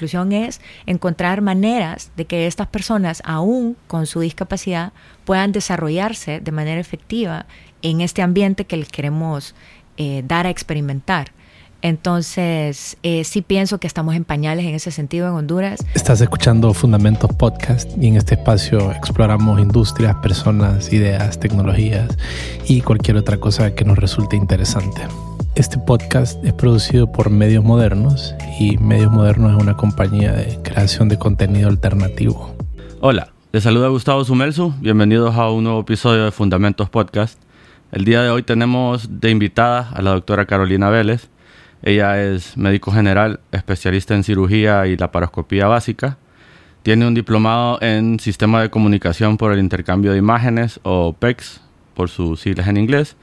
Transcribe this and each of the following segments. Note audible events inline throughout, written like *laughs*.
inclusión es encontrar maneras de que estas personas, aún con su discapacidad, puedan desarrollarse de manera efectiva en este ambiente que les queremos eh, dar a experimentar. Entonces, eh, sí pienso que estamos en pañales en ese sentido en Honduras. Estás escuchando Fundamentos Podcast y en este espacio exploramos industrias, personas, ideas, tecnologías y cualquier otra cosa que nos resulte interesante. Este podcast es producido por Medios Modernos y Medios Modernos es una compañía de creación de contenido alternativo. Hola, les saluda Gustavo Sumelsu. Bienvenidos a un nuevo episodio de Fundamentos Podcast. El día de hoy tenemos de invitada a la doctora Carolina Vélez. Ella es médico general, especialista en cirugía y laparoscopía básica. Tiene un diplomado en Sistema de Comunicación por el Intercambio de Imágenes o PECS, por sus siglas en inglés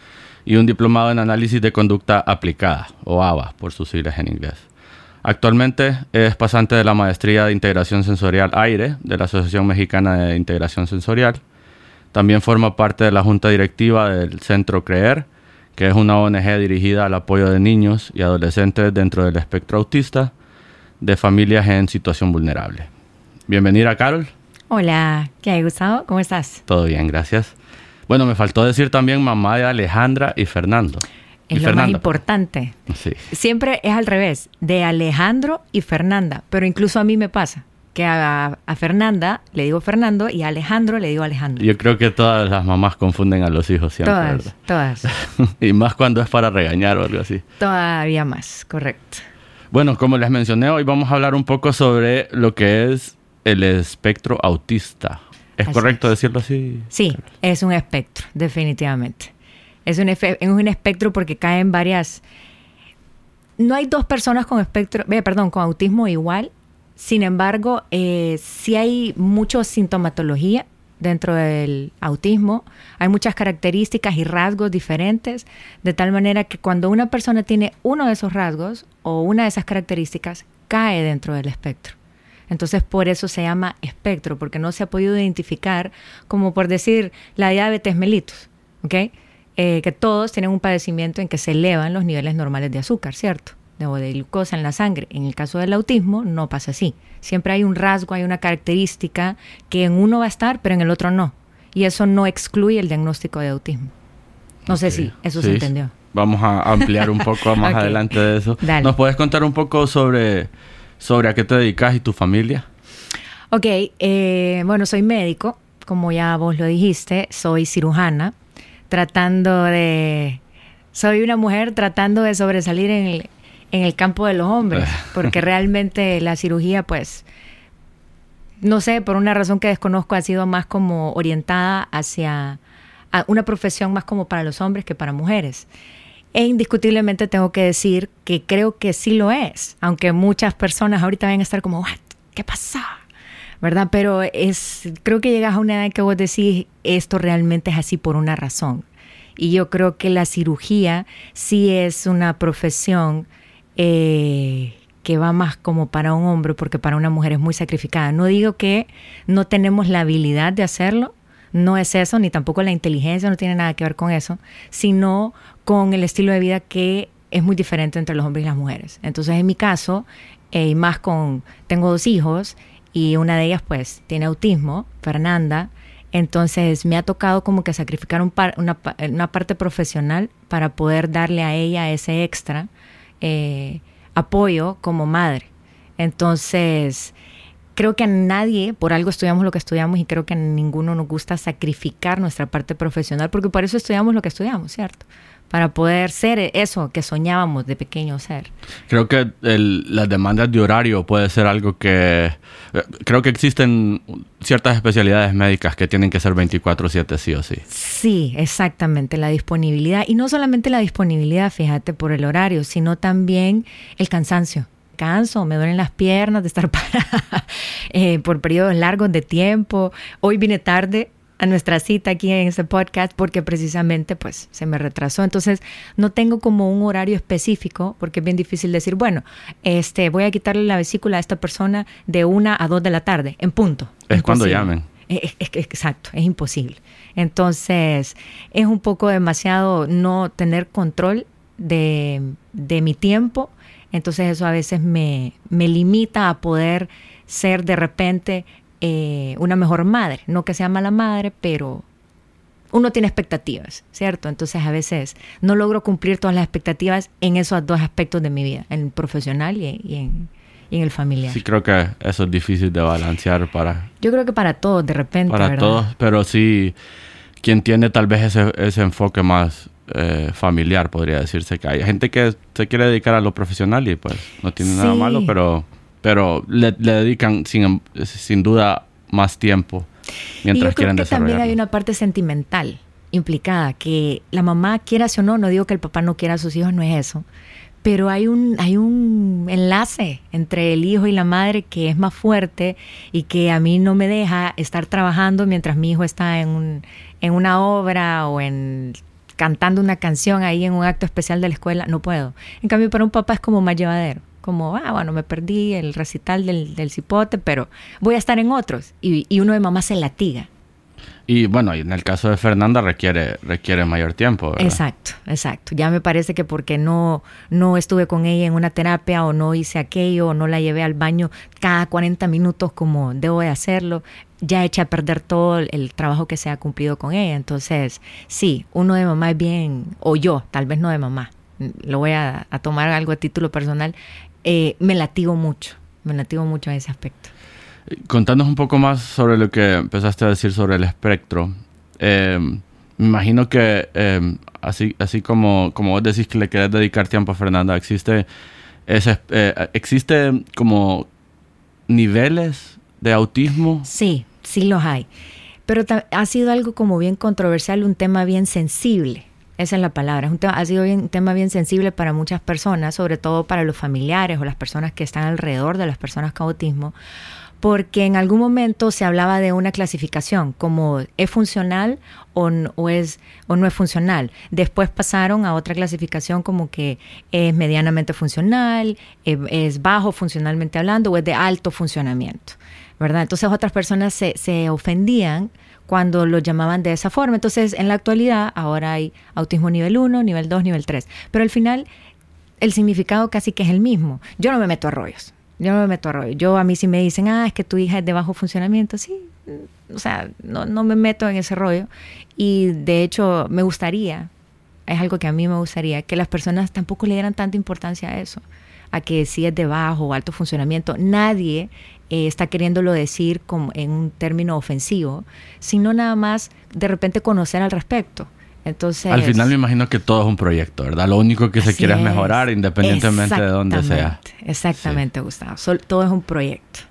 y un diplomado en análisis de conducta aplicada, o ABA por sus siglas en inglés. Actualmente es pasante de la maestría de integración sensorial AIRE de la Asociación Mexicana de Integración Sensorial. También forma parte de la junta directiva del Centro CREER, que es una ONG dirigida al apoyo de niños y adolescentes dentro del espectro autista de familias en situación vulnerable. Bienvenida, Carol. Hola, ¿qué hay, Gustavo? ¿Cómo estás? Todo bien, gracias. Bueno, me faltó decir también mamá de Alejandra y Fernando. Es lo más importante. Sí. Siempre es al revés, de Alejandro y Fernanda, pero incluso a mí me pasa que a, Fernanda le digo Fernando y a Alejandro le digo Alejandro. Yo creo que todas las mamás confunden a los hijos siempre. Todas, todas. *laughs* y más cuando es para regañar o algo así. Todavía más, correcto. Bueno, como les mencioné, hoy vamos a hablar un poco sobre lo que es el espectro autista ¿Es correcto decirlo así? Sí, es un espectro, definitivamente. Es un, es un espectro porque caen varias... No hay dos personas con espectro, eh, perdón, con autismo igual. Sin embargo, eh, sí hay mucha sintomatología dentro del autismo. Hay muchas características y rasgos diferentes, de tal manera que cuando una persona tiene uno de esos rasgos o una de esas características, cae dentro del espectro. Entonces por eso se llama espectro, porque no se ha podido identificar como por decir la diabetes mellitus, ¿ok? Eh, que todos tienen un padecimiento en que se elevan los niveles normales de azúcar, ¿cierto? O de glucosa en la sangre. En el caso del autismo no pasa así. Siempre hay un rasgo, hay una característica que en uno va a estar, pero en el otro no. Y eso no excluye el diagnóstico de autismo. No sé si eso se entendió. Vamos a ampliar un poco más *laughs* adelante de eso. ¿Nos puedes contar un poco sobre sobre a qué te dedicas y tu familia. Ok, eh, bueno, soy médico, como ya vos lo dijiste, soy cirujana, tratando de... Soy una mujer tratando de sobresalir en el, en el campo de los hombres, *laughs* porque realmente la cirugía, pues, no sé, por una razón que desconozco, ha sido más como orientada hacia una profesión más como para los hombres que para mujeres. E indiscutiblemente tengo que decir que creo que sí lo es, aunque muchas personas ahorita van a estar como, ¿qué pasa? ¿Verdad? Pero es, creo que llegas a una edad en que vos decís, esto realmente es así por una razón. Y yo creo que la cirugía sí es una profesión eh, que va más como para un hombre, porque para una mujer es muy sacrificada. No digo que no tenemos la habilidad de hacerlo, no es eso, ni tampoco la inteligencia, no tiene nada que ver con eso, sino con el estilo de vida que es muy diferente entre los hombres y las mujeres. Entonces, en mi caso, eh, y más con, tengo dos hijos y una de ellas pues tiene autismo, Fernanda, entonces me ha tocado como que sacrificar una, parte profesional para poder darle a ella ese extra eh, apoyo como madre. Entonces, creo que a nadie, por algo estudiamos lo que estudiamos y creo que a ninguno nos gusta sacrificar nuestra parte profesional, porque por eso estudiamos lo que estudiamos, ¿cierto? para poder ser eso que soñábamos de pequeño ser. Creo que las demandas de horario puede ser algo que... Eh, creo que existen ciertas especialidades médicas que tienen que ser 24/7 sí o sí. Sí, exactamente, la disponibilidad. Y no solamente la disponibilidad, fíjate, por el horario, sino también el cansancio canso, me duelen las piernas de estar *laughs* parada eh, por periodos largos de tiempo. Hoy vine tarde a nuestra cita aquí en este podcast porque precisamente pues se me retrasó. Entonces no tengo como un horario específico porque es bien difícil decir, bueno, este voy a quitarle la vesícula a esta persona de una a dos de la tarde, en punto. Es cuando llamen. exacto, es imposible. Entonces es un poco demasiado no tener control de, de mi tiempo Entonces eso a veces me, me limita a poder ser de repente eh, una mejor madre. No que sea mala madre, pero uno tiene expectativas, ¿cierto? Entonces a veces no logro cumplir todas las expectativas en esos dos aspectos de mi vida, en el profesional y, en, en, el familiar. Sí, creo que eso es difícil de balancear para... Yo creo que para todos, de repente. Para todos, pero sí, quien tiene tal vez ese, ese enfoque más eh, familiar, podría decirse que hay gente que se quiere dedicar a lo profesional y pues no tiene nada malo, pero, pero le, le dedican sin, sin duda más tiempo mientras y yo creo que también hay una parte sentimental implicada, que la mamá quiera o no, no digo que el papá no quiera a sus hijos, no es eso, pero hay un, hay un enlace entre el hijo y la madre que es más fuerte y que a mí no me deja estar trabajando mientras mi hijo está en, un, en una obra o en cantando una canción ahí en un acto especial de la escuela, no puedo. En cambio, para un papá es como más llevadero como, ah, bueno, me perdí el recital del, del cipote, pero voy a estar en otros. Y, y uno de mamá se latiga. Y bueno, en el caso de Fernanda requiere, requiere mayor tiempo. ¿verdad? Exacto, exacto. Ya me parece que porque no, no estuve con ella en una terapia o no hice aquello o no la llevé al baño cada 40 minutos como debo de hacerlo, ya eché a perder todo el trabajo que se ha cumplido con ella. Entonces, sí, uno de mamá es bien, o yo, tal vez no de mamá, lo voy a, tomar algo a título personal, eh, me latigo mucho, me latigo mucho en ese aspecto. Contanos un poco más sobre lo que empezaste a decir sobre el espectro. Eh, me imagino que eh, así, así como, como vos decís que le querés dedicar tiempo a Fernanda, existe, existe como niveles de autismo. Sí, sí los hay. Pero ha sido algo como bien controversial, un tema bien sensible. Esa es la palabra. Es un ha sido un tema bien sensible para muchas personas, sobre todo para los familiares o las personas que están alrededor de las personas con autismo, porque en algún momento se hablaba de una clasificación como es funcional o, es, o no es funcional. Después pasaron a otra clasificación como que es medianamente funcional, es bajo funcionalmente hablando o es de alto funcionamiento. ¿Verdad? Entonces otras personas se, se ofendían cuando lo llamaban de esa forma. Entonces, en la actualidad, ahora hay autismo nivel 1, nivel 2, nivel 3. Pero al final, el significado casi que es el mismo. Yo no me meto a rollos. Yo no me meto a rollos. Yo a mí si me dicen, ah, es que tu hija es de bajo funcionamiento, sí. Mm, o sea, no, no me meto en ese rollo. Y de hecho, me gustaría, es algo que a mí me gustaría, que las personas tampoco le dieran tanta importancia a eso a que si es de bajo o alto funcionamiento. Nadie eh, está queriéndolo decir como en un término ofensivo, sino nada más de repente conocer al respecto. Entonces, al final me imagino que todo es un proyecto, ¿verdad? Lo único que se quiere es mejorar independientemente de dónde sea. Exactamente, Gustavo. todo es un proyecto.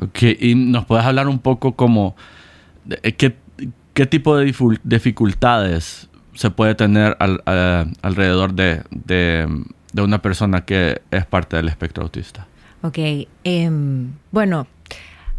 Ok, y nos puedes hablar un poco como eh, qué, qué tipo de dificultades se puede tener alrededor de, de una persona que es parte del espectro autista? Ok, em, bueno,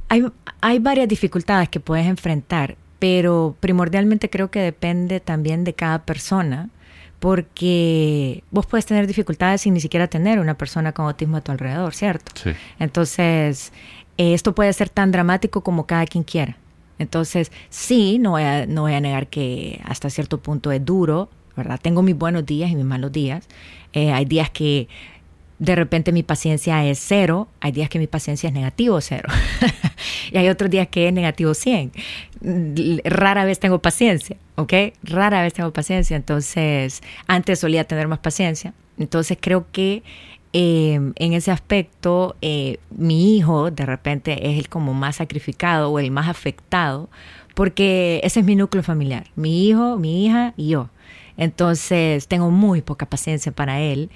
hay, hay varias dificultades que puedes enfrentar, pero primordialmente creo que depende también de cada persona, porque vos puedes tener dificultades sin ni siquiera tener una persona con autismo a tu alrededor, ¿cierto? Sí. Entonces, esto puede ser tan dramático como cada quien quiera. Entonces, sí, no voy, a, no voy a negar que hasta cierto punto es duro, ¿verdad? Tengo mis buenos días y mis malos días. Eh, hay días que de repente mi paciencia es cero, hay días que mi paciencia es negativo cero *laughs* y hay otros días que es negativo 100. Rara vez tengo paciencia, ¿ok? Rara vez tengo paciencia, entonces antes solía tener más paciencia, entonces creo que eh, en ese aspecto eh, mi hijo de repente es el como más sacrificado o el más afectado porque ese es mi núcleo familiar, mi hijo, mi hija y yo. Entonces tengo muy poca paciencia para él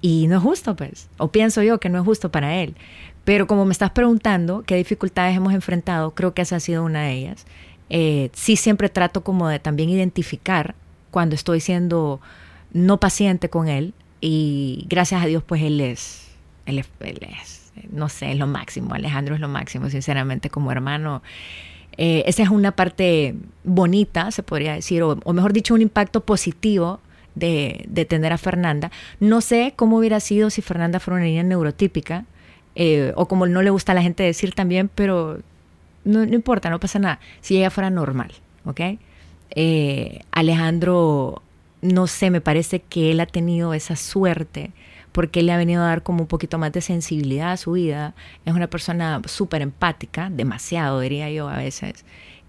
y no es justo, pues, o pienso yo que no es justo para él. Pero como me estás preguntando qué dificultades hemos enfrentado, creo que esa ha sido una de ellas. Eh, sí siempre trato como de también identificar cuando estoy siendo no paciente con él y gracias a Dios pues él es, él es, él es no sé, es lo máximo, Alejandro es lo máximo, sinceramente como hermano eh, esa es una parte bonita, se podría decir, o, mejor dicho, un impacto positivo de, tener a Fernanda. No sé cómo hubiera sido si Fernanda fuera una niña neurotípica, eh, o como no le gusta a la gente decir también, pero no, importa, no pasa nada. Si ella fuera normal, ¿ok? Eh, Alejandro, no sé, me parece que él ha tenido esa suerte porque él le ha venido a dar como un poquito más de sensibilidad a su vida. Es una persona súper empática, demasiado diría yo a veces,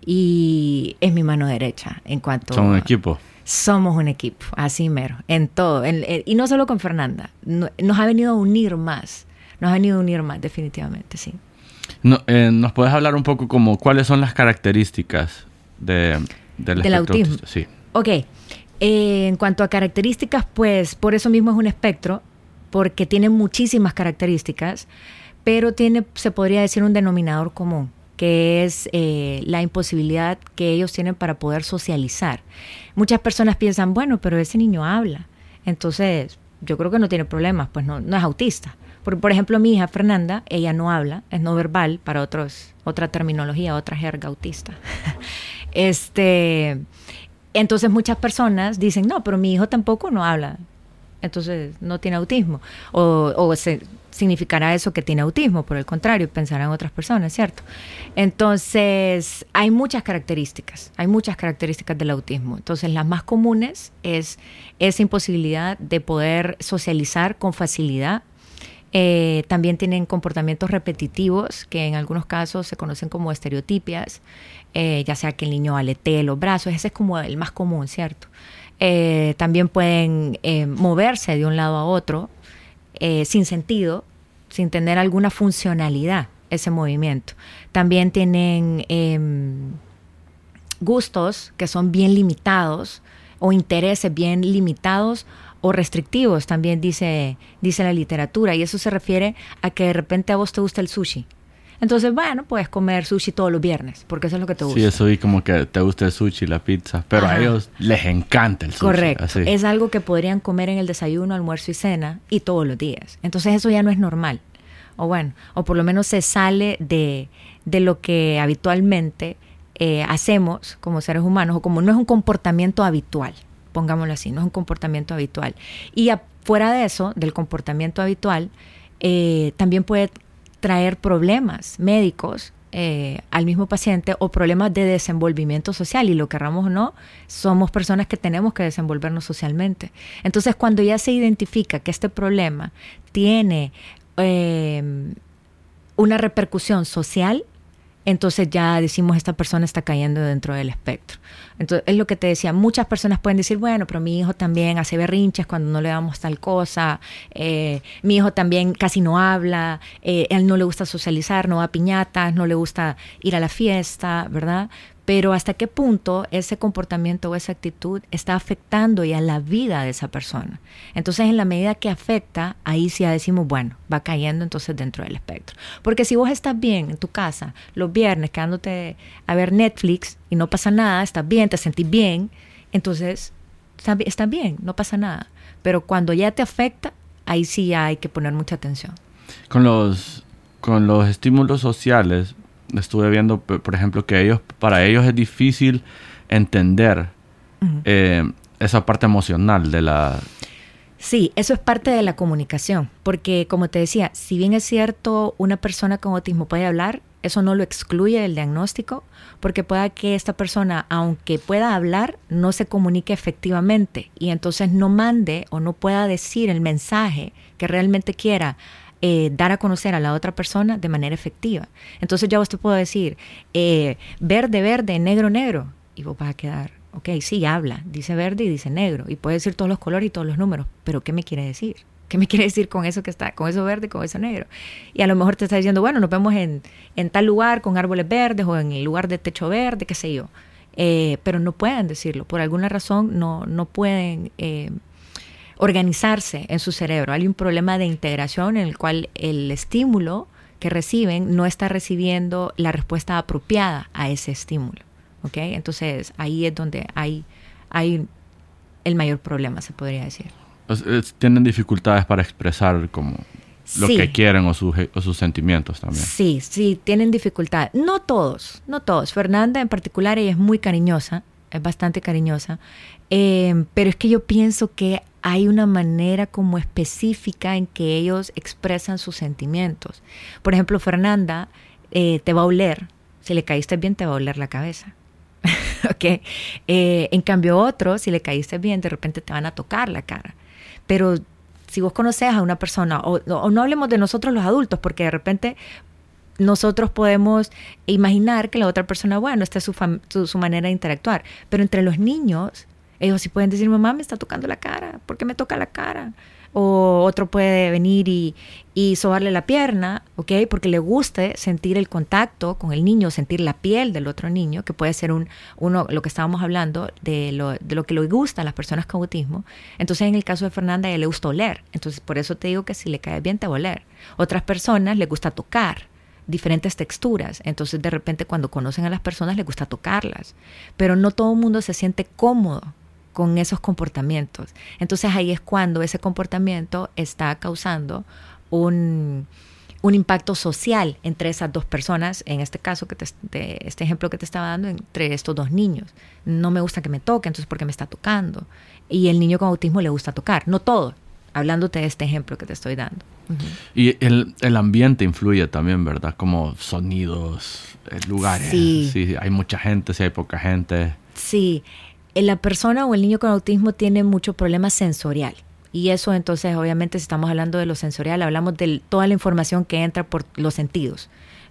y es mi mano derecha en cuanto... Son un equipo. Somos un equipo, así mero, en todo. y no solo con Fernanda, nos ha venido a unir más, nos ha venido a unir más, definitivamente, sí. No, eh, ¿Nos puedes hablar un poco como cuáles son las características de, del, autismo? Sí. Ok, eh, en cuanto a características, pues por eso mismo es un espectro, porque tiene muchísimas características, pero tiene, se podría decir, un denominador común, que es eh, la imposibilidad que ellos tienen para poder socializar. Muchas personas piensan, bueno, pero ese niño habla, entonces yo creo que no tiene problemas, pues no, no es autista. Por, por ejemplo, mi hija Fernanda, ella no habla, es no verbal para otros, otra terminología, otra jerga autista. *laughs* este, entonces muchas personas dicen, no, pero mi hijo tampoco no habla entonces no tiene autismo. O, se, significará eso que tiene autismo, por el contrario, pensarán otras personas, ¿cierto? Entonces, hay muchas características, hay muchas características del autismo. Entonces, las más comunes es esa imposibilidad de poder socializar con facilidad. Eh, también tienen comportamientos repetitivos que en algunos casos se conocen como estereotipias, eh, ya sea que el niño aletee los brazos, ese es como el más común, ¿cierto? Eh, también pueden eh, moverse de un lado a otro eh, sin sentido, sin tener alguna funcionalidad ese movimiento. También tienen em, gustos que son bien limitados o intereses bien limitados o restrictivos, también dice, dice la literatura. Y eso se refiere a que de repente a vos te gusta el sushi entonces, bueno, puedes comer sushi todos los viernes, porque eso es lo que te gusta. Sí, eso y como que te gusta el sushi, la pizza, pero a ellos les encanta el sushi. Correcto. Es algo que podrían comer en el desayuno, almuerzo y cena y todos los días. Entonces, eso ya no es normal. O bueno, o por lo menos se sale de, de lo que habitualmente eh, hacemos como seres humanos, o como no es un comportamiento habitual, pongámoslo así, no es un comportamiento habitual. Y afuera de eso, del comportamiento habitual, eh, también puede traer problemas médicos eh, al mismo paciente o problemas de desenvolvimiento social y lo querramos o no, somos personas que tenemos que desenvolvernos socialmente. Entonces, cuando ya se identifica que este problema tiene eh, una repercusión social, entonces ya decimos esta persona está cayendo dentro del espectro. Entonces es lo que te decía, muchas personas pueden decir, bueno, pero mi hijo también hace berrinches cuando no le damos tal cosa, eh, mi hijo también casi no habla, eh, él no le gusta socializar, no va a piñatas, no le gusta ir a la fiesta, ¿verdad? Pero hasta qué punto ese comportamiento o esa actitud está afectando ya la vida de esa persona. Entonces, en la medida que afecta, ahí sí ya decimos, bueno, va cayendo entonces dentro del espectro. Porque si vos estás bien en tu casa los viernes quedándote a ver Netflix y no pasa nada, estás bien, te sentís bien, entonces estás bien, no pasa nada. Pero cuando ya te afecta, ahí sí ya hay que poner mucha atención. Con los, con los estímulos sociales, estuve viendo, por ejemplo, que ellos, para ellos es difícil entender eh, esa parte emocional de la... Sí, eso es parte de la comunicación, porque como te decía, si bien es cierto, una persona con autismo puede hablar, eso no lo excluye del diagnóstico, porque pueda que esta persona, aunque pueda hablar, no se comunique efectivamente y entonces no mande o no pueda decir el mensaje que realmente quiera eh, dar a conocer a la otra persona de manera efectiva. Entonces ya vos te puedo decir, eh, verde, verde, negro, negro, y vos vas a quedar, ok, sí, habla, dice verde y dice negro, y puede decir todos los colores y todos los números, pero ¿qué me quiere decir? ¿Qué me *laughs* quiere decir con eso que está, con eso verde con eso negro? Y a lo mejor te está diciendo, bueno, nos vemos en, en tal lugar con árboles verdes o en el lugar de techo verde, qué sé yo. Eh, pero no pueden decirlo, por alguna razón no, no pueden organizarse en su cerebro. Hay un problema de integración en el cual el estímulo que reciben no está recibiendo la respuesta apropiada a ese estímulo. ¿ok? Entonces ahí es donde hay, hay el mayor problema, se podría decir. tienen dificultades para expresar como lo que quieren o, o, sus sentimientos también. Sí, sí, tienen dificultad. No todos, no todos. Fernanda en particular, ella es muy cariñosa, es bastante cariñosa, eh, pero es que yo pienso que hay una manera como específica en que ellos expresan sus sentimientos. Por ejemplo, Fernanda eh, te va a oler, si le caíste bien te va a oler la cabeza. *laughs* ¿Ok? Eh, en cambio otro, si le caíste bien, de repente te van a tocar la cara. Pero si vos conoces a una persona, o, o no hablemos de nosotros los adultos, porque de repente nosotros podemos imaginar que la otra persona, bueno, esta es su, su, su, manera de interactuar. Pero entre los niños, ellos sí pueden decir, mamá me está tocando la cara, ¿por qué me toca la cara? O otro puede venir y, y sobarle la pierna, ¿ok? Porque le guste sentir el contacto con el niño, sentir la piel del otro niño, que puede ser un, uno, lo que estábamos hablando, de lo, de lo que le gusta a las personas con autismo. Entonces, en el caso de Fernanda, ella le gusta oler. Entonces, por eso te digo que si le cae bien, te va a oler. Otras personas le gusta tocar diferentes texturas. Entonces de repente cuando conocen a las personas les gusta tocarlas. Pero no todo el mundo se siente cómodo con esos comportamientos. Entonces ahí es cuando ese comportamiento está causando un, un impacto social entre esas dos personas, en este caso, que te, este ejemplo que te estaba dando, entre estos dos niños. No me gusta que me toque, entonces porque me está tocando. Y el niño con autismo le gusta tocar, no todo, hablándote de este ejemplo que te estoy dando. Uh -huh. Y el, el, ambiente influye también, ¿verdad? Como sonidos, eh, lugares. Sí. Si hay mucha gente, si hay poca gente. Sí. La persona o el niño con autismo tiene mucho problema sensorial. Y eso entonces, obviamente, si estamos hablando de lo sensorial, hablamos de toda la información que entra por los sentidos.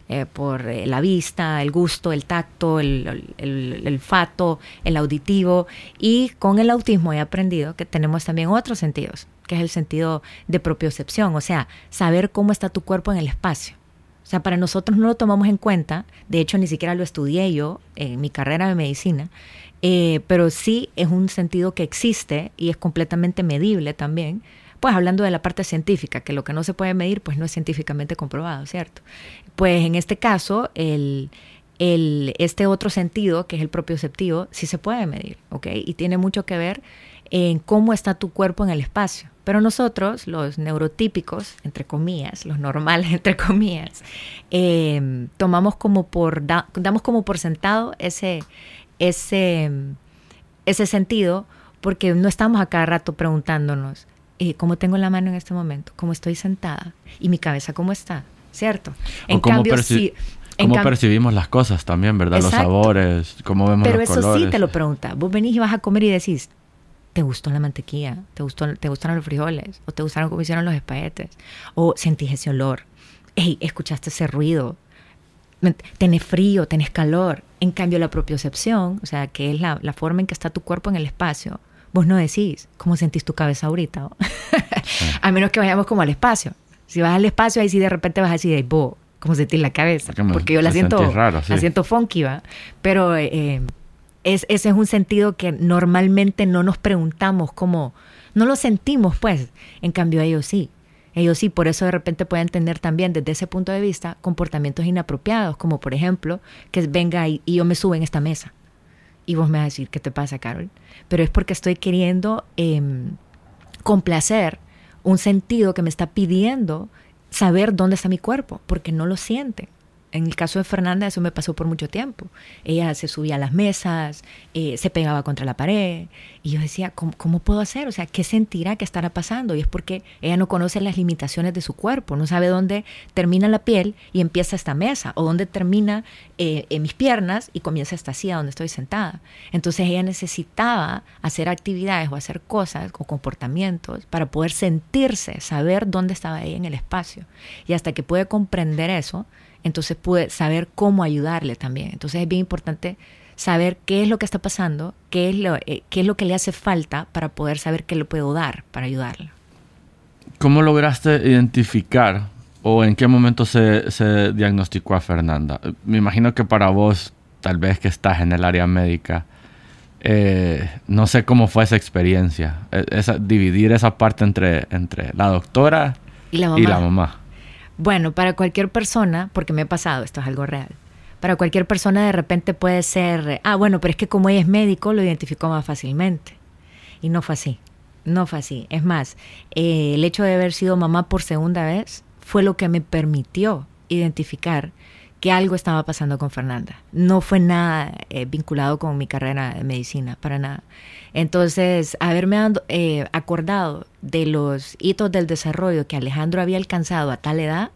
Eh, por eh, la vista, el gusto, el tacto, el, el, el, olfato, el auditivo. Y con el autismo he aprendido que tenemos también otros sentidos, que es el sentido de propiocepción, o sea, saber cómo está tu cuerpo en el espacio. O sea, para nosotros no lo tomamos en cuenta, de hecho ni siquiera lo estudié yo en mi carrera de medicina, eh, pero sí es un sentido que existe y es completamente medible también, pues hablando de la parte científica, que lo que no se puede medir pues no es científicamente comprobado, ¿cierto? Pues en este caso, el, el, este otro sentido, que es el propioceptivo, sí se puede medir, ¿ok? Y tiene mucho que ver en cómo está tu cuerpo en el espacio. Pero nosotros, los neurotípicos, entre comillas, los normales, *laughs* entre comillas, eh, tomamos como por, da, damos como por sentado ese, ese, ese sentido, porque no estamos a cada rato preguntándonos, eh, ¿cómo tengo la mano en este momento? ¿Cómo estoy sentada? ¿Y mi cabeza cómo está? ¿Cierto? En cambio, si... Cómo percibimos las cosas también, ¿verdad? Exacto. Los sabores, cómo vemos Pero los eso colores. sí te lo pregunta. Vos venís y vas a comer y decís, ¿te gustó la mantequilla? ¿Te, gustó, ¿Te gustaron los frijoles? ¿O te gustaron cómo hicieron los espaguetes? ¿O sentís ese olor? Hey, ¿escuchaste ese ruido? Tenés frío, tenés calor. En cambio, la propiocepción, o sea, que es la, la forma en que está tu cuerpo en el espacio, vos no decís cómo sentís tu cabeza ahorita. sí. *laughs* a menos que vayamos como al espacio. Si vas al espacio, ahí sí de repente vas a decir, vos, ¿cómo sentís la cabeza? Porque, Porque yo la siento, raro, sí. la siento funky, ¿va? Pero eh, es, ese es un sentido que normalmente no nos preguntamos cómo, no lo sentimos, pues. En cambio, ellos sí. Ellos sí, por eso de repente pueden tener también desde ese punto de vista comportamientos inapropiados, como por ejemplo, que venga y, yo me subo en esta mesa. Y vos me vas a decir, ¿qué te pasa, Carol? Pero es porque estoy queriendo eh, complacer un sentido que me está pidiendo saber dónde está mi cuerpo, porque no lo siente. En el caso de Fernanda eso me pasó por mucho tiempo. Ella se subía a las mesas, eh, se pegaba contra la pared y yo decía, ¿cómo, ¿cómo, puedo hacer? O sea, ¿qué sentirá? ¿Qué estará pasando? Y es porque ella no conoce las limitaciones de su cuerpo, no sabe dónde termina la piel y empieza esta mesa o dónde termina eh, en mis piernas y comienza esta silla donde estoy sentada. Entonces ella necesitaba hacer actividades o hacer cosas o comportamientos para poder sentirse, saber dónde estaba ella en el espacio. Y hasta que puede comprender eso, entonces pude saber cómo ayudarle también. Entonces es bien importante saber qué es lo que está pasando, qué es lo, eh, qué es lo que le hace falta para poder saber qué le puedo dar para ayudarla. ¿Cómo lograste identificar o en qué momento se, se, diagnosticó a Fernanda? Me imagino que para vos, tal vez que estás en el área médica, eh, no sé cómo fue esa experiencia, e, esa, dividir esa parte entre, entre la doctora y la mamá. Y la mamá. Bueno, para cualquier persona, porque me ha pasado, esto es algo real, para cualquier persona de repente puede ser, ah, bueno, pero es que como ella es médico, lo identificó más fácilmente. Y no fue así, no fue así. Es más, eh, el hecho de haber sido mamá por segunda vez fue lo que me permitió identificar que algo estaba pasando con Fernanda. No fue nada eh, vinculado con mi carrera de medicina, para nada. Entonces, haberme ando, eh, acordado de los hitos del desarrollo que Alejandro había alcanzado a tal edad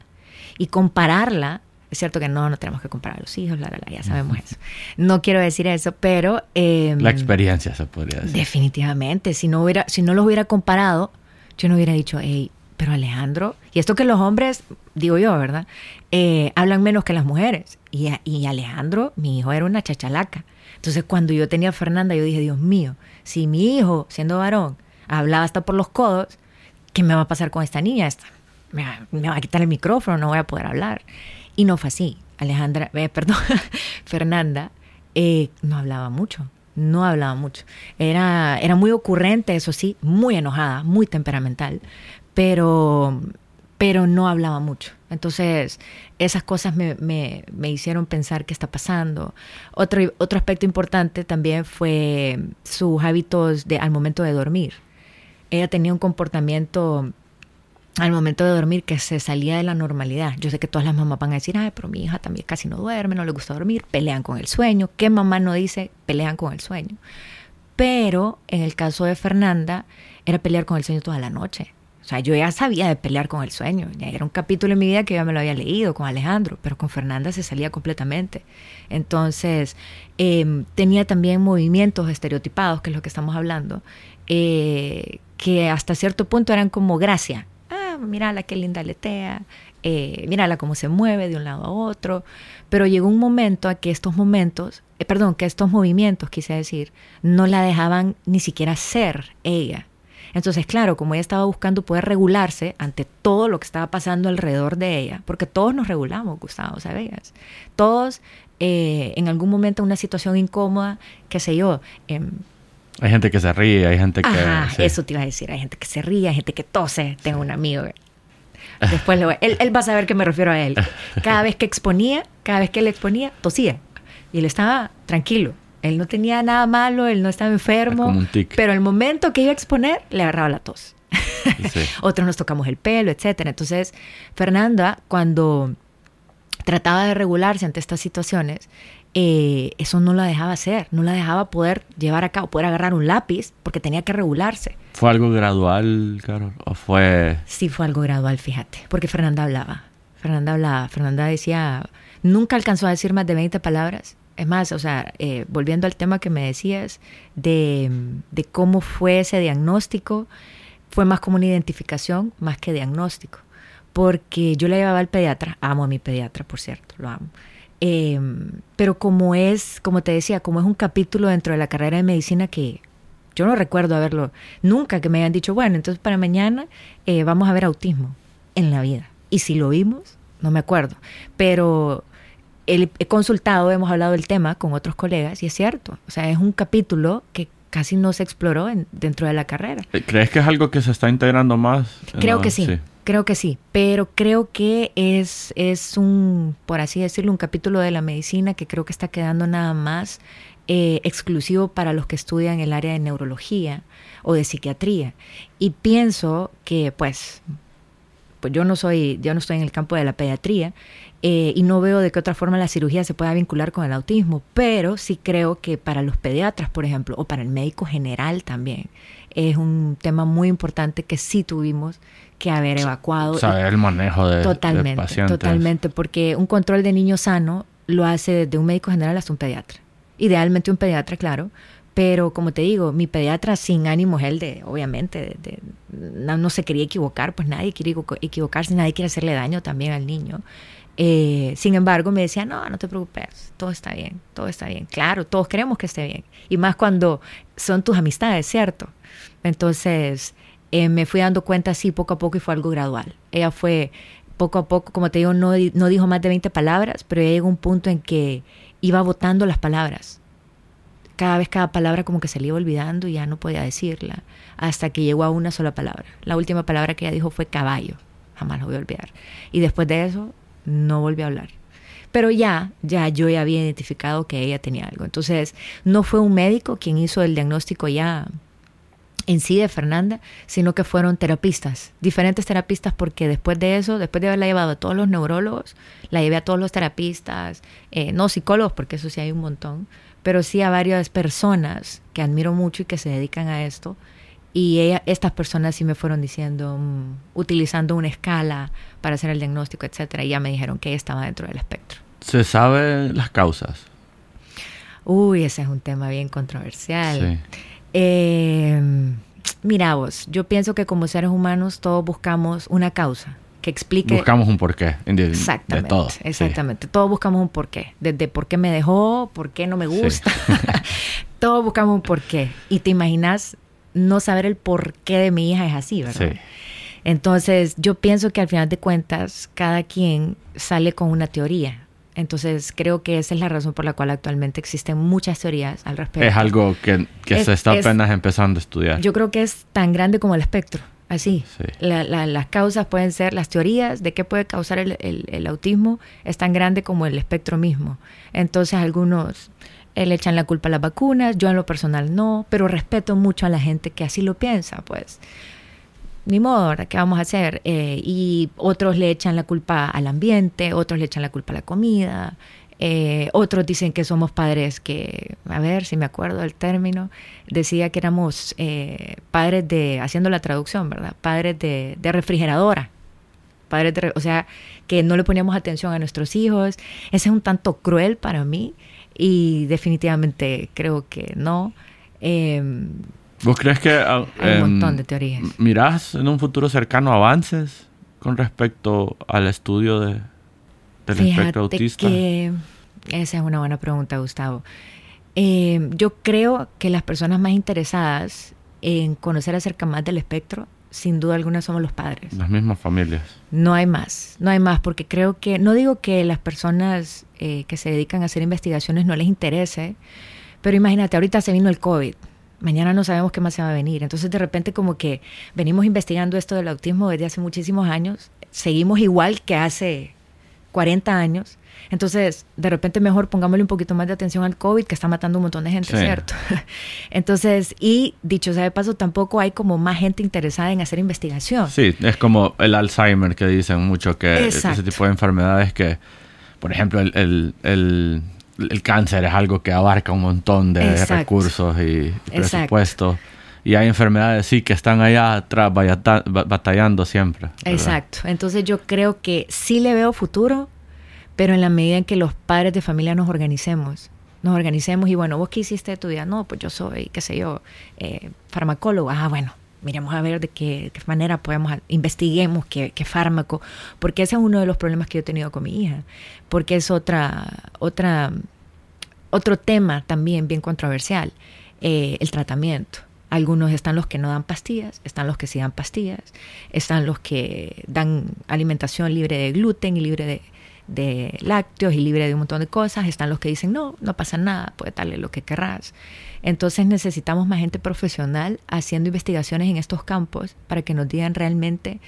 y compararla, es cierto que no, no tenemos que comparar a los hijos, la, la, la, ya sabemos eso. No quiero decir eso, pero... Eh, la experiencia se podría decir. Definitivamente, si no, hubiera, si no los hubiera comparado, yo no hubiera dicho, hey, pero Alejandro, y esto que los hombres, digo yo, ¿verdad? Eh, hablan menos que las mujeres. Y, y Alejandro, mi hijo era una chachalaca. Entonces cuando yo tenía a Fernanda, yo dije, Dios mío, si mi hijo, siendo varón, hablaba hasta por los codos, ¿qué me va a pasar con esta niña? Esta? Me, va, a quitar el micrófono, no voy a poder hablar. Y no fue así. Alejandra, eh, *laughs* perdón, Fernanda eh, no hablaba mucho, no hablaba mucho. Era, era muy ocurrente, eso sí, muy enojada, muy temperamental, pero, pero no hablaba mucho. Entonces, esas cosas me, me, me, hicieron pensar qué está pasando. Otro, otro aspecto importante también fue sus hábitos de, al momento de dormir. Ella tenía un comportamiento al momento de dormir que se salía de la normalidad. Yo sé que todas las mamás van a decir, ay, pero mi hija también casi no duerme, no le gusta dormir, pelean con el sueño. ¿Qué mamá no dice pelean con el sueño? Pero en el caso de Fernanda, era pelear con el sueño toda la noche. O sea, yo ya sabía de pelear con el sueño. Ya era un capítulo en mi vida que ya me lo había leído con Alejandro, pero con Fernanda se salía completamente. Entonces, em, tenía también movimientos estereotipados, que es lo que estamos hablando, eh, que hasta cierto punto eran como gracia mírala qué linda letea, eh, mírala cómo se mueve de un lado a otro. Pero llegó un momento a que estos momentos, eh, perdón, que estos movimientos, quise decir, no la dejaban ni siquiera ser ella. Entonces, claro, como ella estaba buscando poder regularse ante todo lo que estaba pasando alrededor de ella, porque todos nos regulamos, Gustavo, ¿sabes? Todos eh, en algún momento una situación incómoda, qué sé yo, em, hay gente que se ríe, hay gente que... Ajá, eso te iba a decir, hay gente que se ríe, hay gente que tose. Tengo un amigo, después lo, él, él va a saber que me refiero a él. Cada vez que exponía, cada vez que él exponía, tosía. Y él estaba tranquilo. Él no tenía nada malo, él no estaba enfermo. Como un tic. Pero el momento que iba a exponer, le agarraba la tos. *laughs* Otros nos tocamos el pelo, etcétera. Entonces, Fernanda, cuando trataba de regularse ante estas situaciones, eh, eso no la dejaba hacer, no la dejaba poder llevar a cabo, poder agarrar un lápiz, porque tenía que regularse. ¿Fue algo gradual, Carol? ¿O fue...? Sí, fue algo gradual, fíjate, porque Fernanda hablaba. Fernanda hablaba, Fernanda decía, nunca alcanzó a decir más de 20 palabras. Es más, o sea, eh, volviendo al tema que me decías de, de cómo fue ese diagnóstico, fue más como una identificación más que diagnóstico. Porque yo la llevaba al pediatra, amo a mi pediatra, por cierto, lo amo. Em, pero como es, como te decía, como es un capítulo dentro de la carrera de medicina que yo no recuerdo haberlo, nunca que me hayan dicho, bueno, entonces para mañana eh, vamos a ver autismo en la vida. Y si lo vimos, no me acuerdo. Pero he consultado, hemos hablado del tema con otros colegas y es cierto. O sea, es un capítulo que casi no se exploró dentro de la carrera. ¿Crees que es algo que se está integrando más? Creo que sí. Creo que sí, pero creo que es, es un, por así decirlo, un capítulo de la medicina que creo que está quedando nada más eh, exclusivo para los que estudian el área de neurología o de psiquiatría. Y pienso que, pues, pues yo no soy, yo no estoy en el campo de la pediatría eh, y no veo de qué otra forma la cirugía se pueda vincular con el autismo, pero sí creo que para los pediatras, por ejemplo, o para el médico general también, es un tema muy importante que sí tuvimos que haber evacuado. Saber el manejo de, totalmente, pacientes. Totalmente, porque un control de niño sano lo hace desde un médico general hasta un pediatra. Idealmente un pediatra, claro, pero como te digo, mi pediatra sin ánimo es el de, obviamente, de, no, se quería equivocar, pues nadie quiere equivocarse, nadie quiere hacerle daño también al niño. Eh, sin embargo, me decía, no, no te preocupes, todo está bien, todo está bien. Claro, todos queremos que esté bien. Y más cuando son tus amistades, ¿cierto? Entonces, eh, me fui dando cuenta así poco a poco y fue algo gradual. Ella fue poco a poco, como te digo, no, no dijo más de 20 palabras, pero llegó un punto en que iba botando las palabras. Cada vez cada palabra como que se le iba olvidando y ya no podía decirla, hasta que llegó a una sola palabra. La última palabra que ella dijo fue caballo, jamás lo voy a olvidar. Y después de eso, no volvió a hablar. Pero ya, ya yo ya había identificado que ella tenía algo. Entonces, no fue un médico quien hizo el diagnóstico ya en sí de Fernanda, sino que fueron terapistas, diferentes terapistas, porque después de eso, después de haberla llevado a todos los neurólogos, la llevé a todos los terapistas, eh, no psicólogos, porque eso sí hay un montón, pero sí a varias personas que admiro mucho y que se dedican a esto. Y ella, estas personas sí me fueron diciendo, mm, utilizando una escala para hacer el diagnóstico, etcétera, y ya me dijeron que ella estaba dentro del espectro. ¿Se saben las causas? Uy, ese es un tema bien controversial. Sí. Eh, Mira vos, yo pienso que como seres humanos todos buscamos una causa que explique. Buscamos un porqué. Exactamente. De todo. Exactamente. Todos buscamos un porqué. Desde por qué me dejó, por qué no me gusta. *laughs* todos buscamos un porqué. Y te imaginas no saber el porqué de mi hija es así, ¿verdad? Sí. Entonces, yo pienso que al final de cuentas, cada quien sale con una teoría. Entonces, creo que esa es la razón por la cual actualmente existen muchas teorías al respecto. Es algo que, se está apenas empezando a estudiar. Yo creo que es tan grande como el espectro. Así. las causas pueden ser, las teorías de qué puede causar el, autismo es tan grande como el espectro mismo. Entonces, algunos eh, le echan la culpa a las vacunas, yo en lo personal no, pero respeto mucho a la gente que así lo piensa, pues ni modo, ¿qué vamos a hacer? Eh, y otros le echan la culpa al ambiente, otros le echan la culpa a la comida, eh, otros dicen que somos padres que, a ver si me acuerdo del término, decía que éramos eh, padres de, haciendo la traducción, ¿verdad? Padres de, refrigeradora. Padres de, o sea, que no le poníamos atención a nuestros hijos. Ese es un tanto cruel para mí y definitivamente creo que no. Em, ¿Vos crees que... Hay un montón de teorías. ¿Mirás en un futuro cercano avances con respecto al estudio de, del espectro autista? Que esa es una buena pregunta, Gustavo. Eh, yo creo que las personas más interesadas en conocer acerca más del espectro, sin duda alguna, somos los padres. Las mismas familias. No hay más, no hay más, porque creo que, no digo que las personas eh, que se dedican a hacer investigaciones no les interese, pero imagínate, ahorita se vino el COVID mañana no sabemos qué más se va a venir. Entonces de repente como que venimos investigando esto del autismo desde hace muchísimos años, seguimos igual que hace 40 años. Entonces, de repente mejor pongámosle un poquito más de atención al COVID que está matando un montón de gente, ¿cierto? *laughs* Entonces, y dicho sea de paso, tampoco hay como más gente interesada en hacer investigación. Sí, es como el Alzheimer que dicen mucho que ese tipo de enfermedades que, por ejemplo, el el cáncer es algo que abarca un montón de recursos y, presupuestos. Y hay enfermedades, sí, que están allá atrás batallando siempre. Exacto. Entonces yo creo que sí le veo futuro, pero en la medida en que los padres de familia nos organicemos, nos organicemos y bueno, ¿vos qué hiciste de tu vida? No, pues yo soy, qué sé yo, eh, farmacólogo. Ah, bueno, miremos a ver de qué, manera podemos, investiguemos qué, qué, fármaco, porque ese es uno de los problemas que yo he tenido con mi hija, porque es otra, otra, otro tema también bien controversial, eh, el tratamiento. Algunos están los que no dan pastillas, están los que sí dan pastillas, están los que dan alimentación libre de gluten y libre de, lácteos y libre de un montón de cosas, están los que dicen no, no pasa nada, puede darle lo que querrás. Entonces necesitamos más gente profesional haciendo investigaciones en estos campos para que nos digan realmente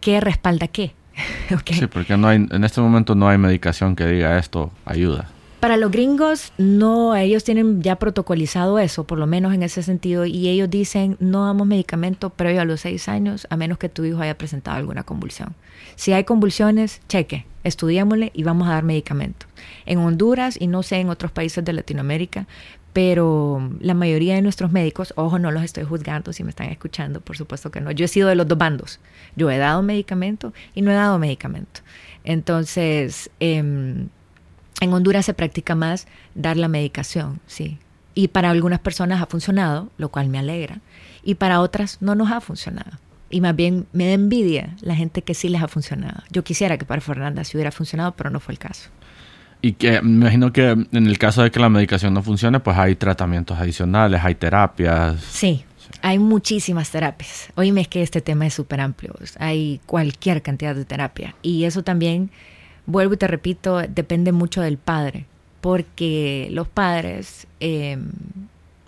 qué respalda qué. *laughs* Sí, porque en este momento no hay medicación que diga esto ayuda. Para los gringos, no, ellos tienen ya protocolizado eso, por lo menos en ese sentido, y ellos dicen, no damos medicamento previo a los seis años, a menos que tu hijo haya presentado alguna convulsión. Si hay convulsiones, cheque, estudiémosle y vamos a dar medicamentos. En Honduras y no sé en otros países de Latinoamérica, pero la mayoría de nuestros médicos, ojo, no los estoy juzgando si me están escuchando, por supuesto que no. Yo he sido de los dos bandos. Yo he dado medicamento y no he dado medicamento. Entonces, em, en Honduras se practica más dar la medicación, sí. Y para algunas personas ha funcionado, lo cual me alegra, y para otras no nos ha funcionado. Y más bien me da envidia la gente que sí les ha funcionado. Yo quisiera que para Fernanda sí hubiera funcionado, pero no fue el caso. Y que me imagino que en el caso de que la medicación no funcione, pues hay tratamientos adicionales, hay terapias. Sí, hay muchísimas terapias. Oíme, es que este tema es súper amplio. Hay cualquier cantidad de terapia. Y eso también, vuelvo y te repito, depende mucho del padre. Porque los padres, eh,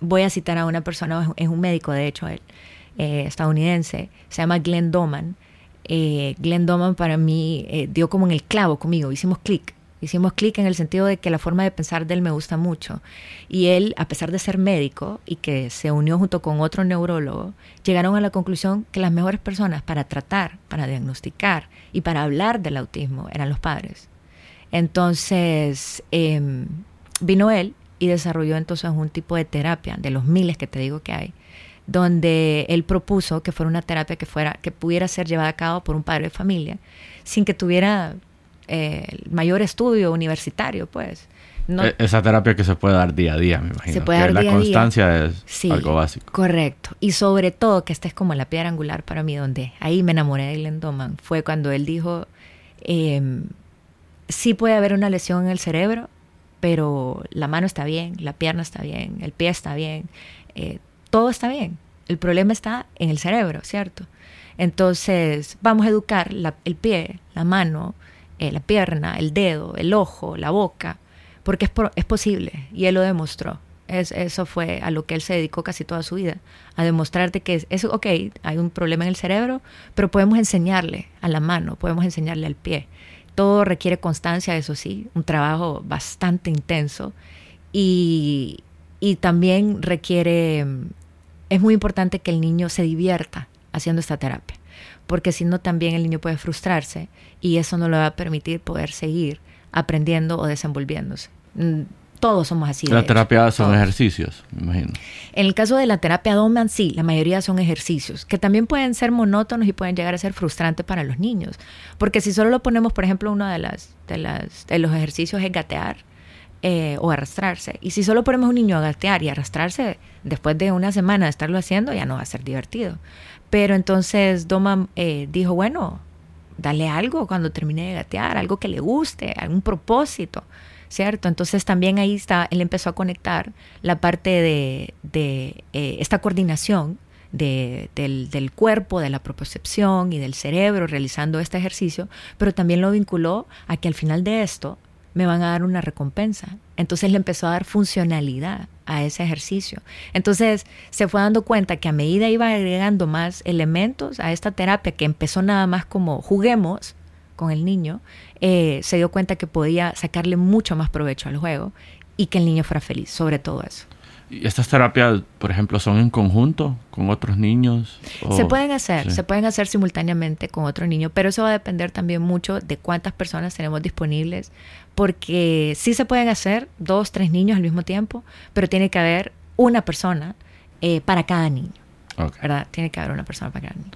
voy a citar a una persona, es un médico, de hecho, él, eh, estadounidense, se llama Glenn Doman. Eh, Glenn Doman para mí dio como en el clavo conmigo, hicimos clic Hicimos clic en el sentido de que la forma de pensar de él me gusta mucho. Y él, a pesar de ser médico y que se unió junto con otro neurólogo, llegaron a la conclusión que las mejores personas para tratar, para diagnosticar y para hablar del autismo eran los padres. Entonces, em, vino él y desarrolló entonces un tipo de terapia, de los miles que te digo que hay, donde él propuso que fuera una terapia que fuera que pudiera ser llevada a cabo por un padre de familia sin que tuviera el mayor estudio universitario, pues, E-, esa terapia que se puede dar día a día, me imagino. Se puede dar la constancia es algo básico. Correcto. Y sobre todo, que esta es como la piedra angular para mí, donde ahí me enamoré de Glenn Doman, fue cuando él dijo, eh, sí puede haber una lesión en el cerebro, pero la mano está bien, la pierna está bien, el pie está bien, eh, todo está bien. El problema está en el cerebro, ¿cierto? Entonces, vamos a educar el pie, la mano, eh, la pierna, el dedo, el ojo, la boca, porque es, es posible y él lo demostró. Es, eso fue a lo que él se dedicó casi toda su vida, a demostrarte que es, es, ok, hay un problema en el cerebro, pero podemos enseñarle a la mano, podemos enseñarle al pie. Todo requiere constancia, eso sí, un trabajo bastante intenso y, y también requiere, es muy importante que el niño se divierta haciendo esta terapia, porque si no también el niño puede frustrarse y eso no le va a permitir poder seguir aprendiendo o desenvolviéndose. Mm, todos somos así. La terapia son ejercicios, me imagino. En el caso de la terapia Doman, sí, la mayoría son ejercicios, que también pueden ser monótonos y pueden llegar a ser frustrantes para los niños. Porque si solo lo ponemos, por ejemplo, uno de, las, de, las, de los ejercicios es gatear eh, o arrastrarse. Y si solo ponemos a un niño a gatear y arrastrarse, después de una semana de estarlo haciendo, ya no va a ser divertido. Pero entonces Doman eh, dijo, bueno, dale algo cuando termine de gatear, algo que le guste, algún propósito. ¿cierto? Entonces también ahí está, él empezó a conectar la parte de, eh, esta coordinación del, del, cuerpo, de la propiocepción y del cerebro realizando este ejercicio, pero también lo vinculó a que al final de esto me van a dar una recompensa. Entonces le empezó a dar funcionalidad a ese ejercicio. Entonces se fue dando cuenta que a medida iba agregando más elementos a esta terapia, que empezó nada más como juguemos, con el niño, eh, se dio cuenta que podía sacarle mucho más provecho al juego y que el niño fuera feliz, sobre todo eso. ¿Y estas terapias, por ejemplo, son en conjunto con otros niños? Se pueden hacer, se pueden hacer simultáneamente con otro niño, pero eso va a depender también mucho de cuántas personas tenemos disponibles, porque sí se pueden hacer dos, tres niños al mismo tiempo, pero tiene que haber una persona eh, para cada niño. ¿Verdad? Tiene que haber una persona para cada niño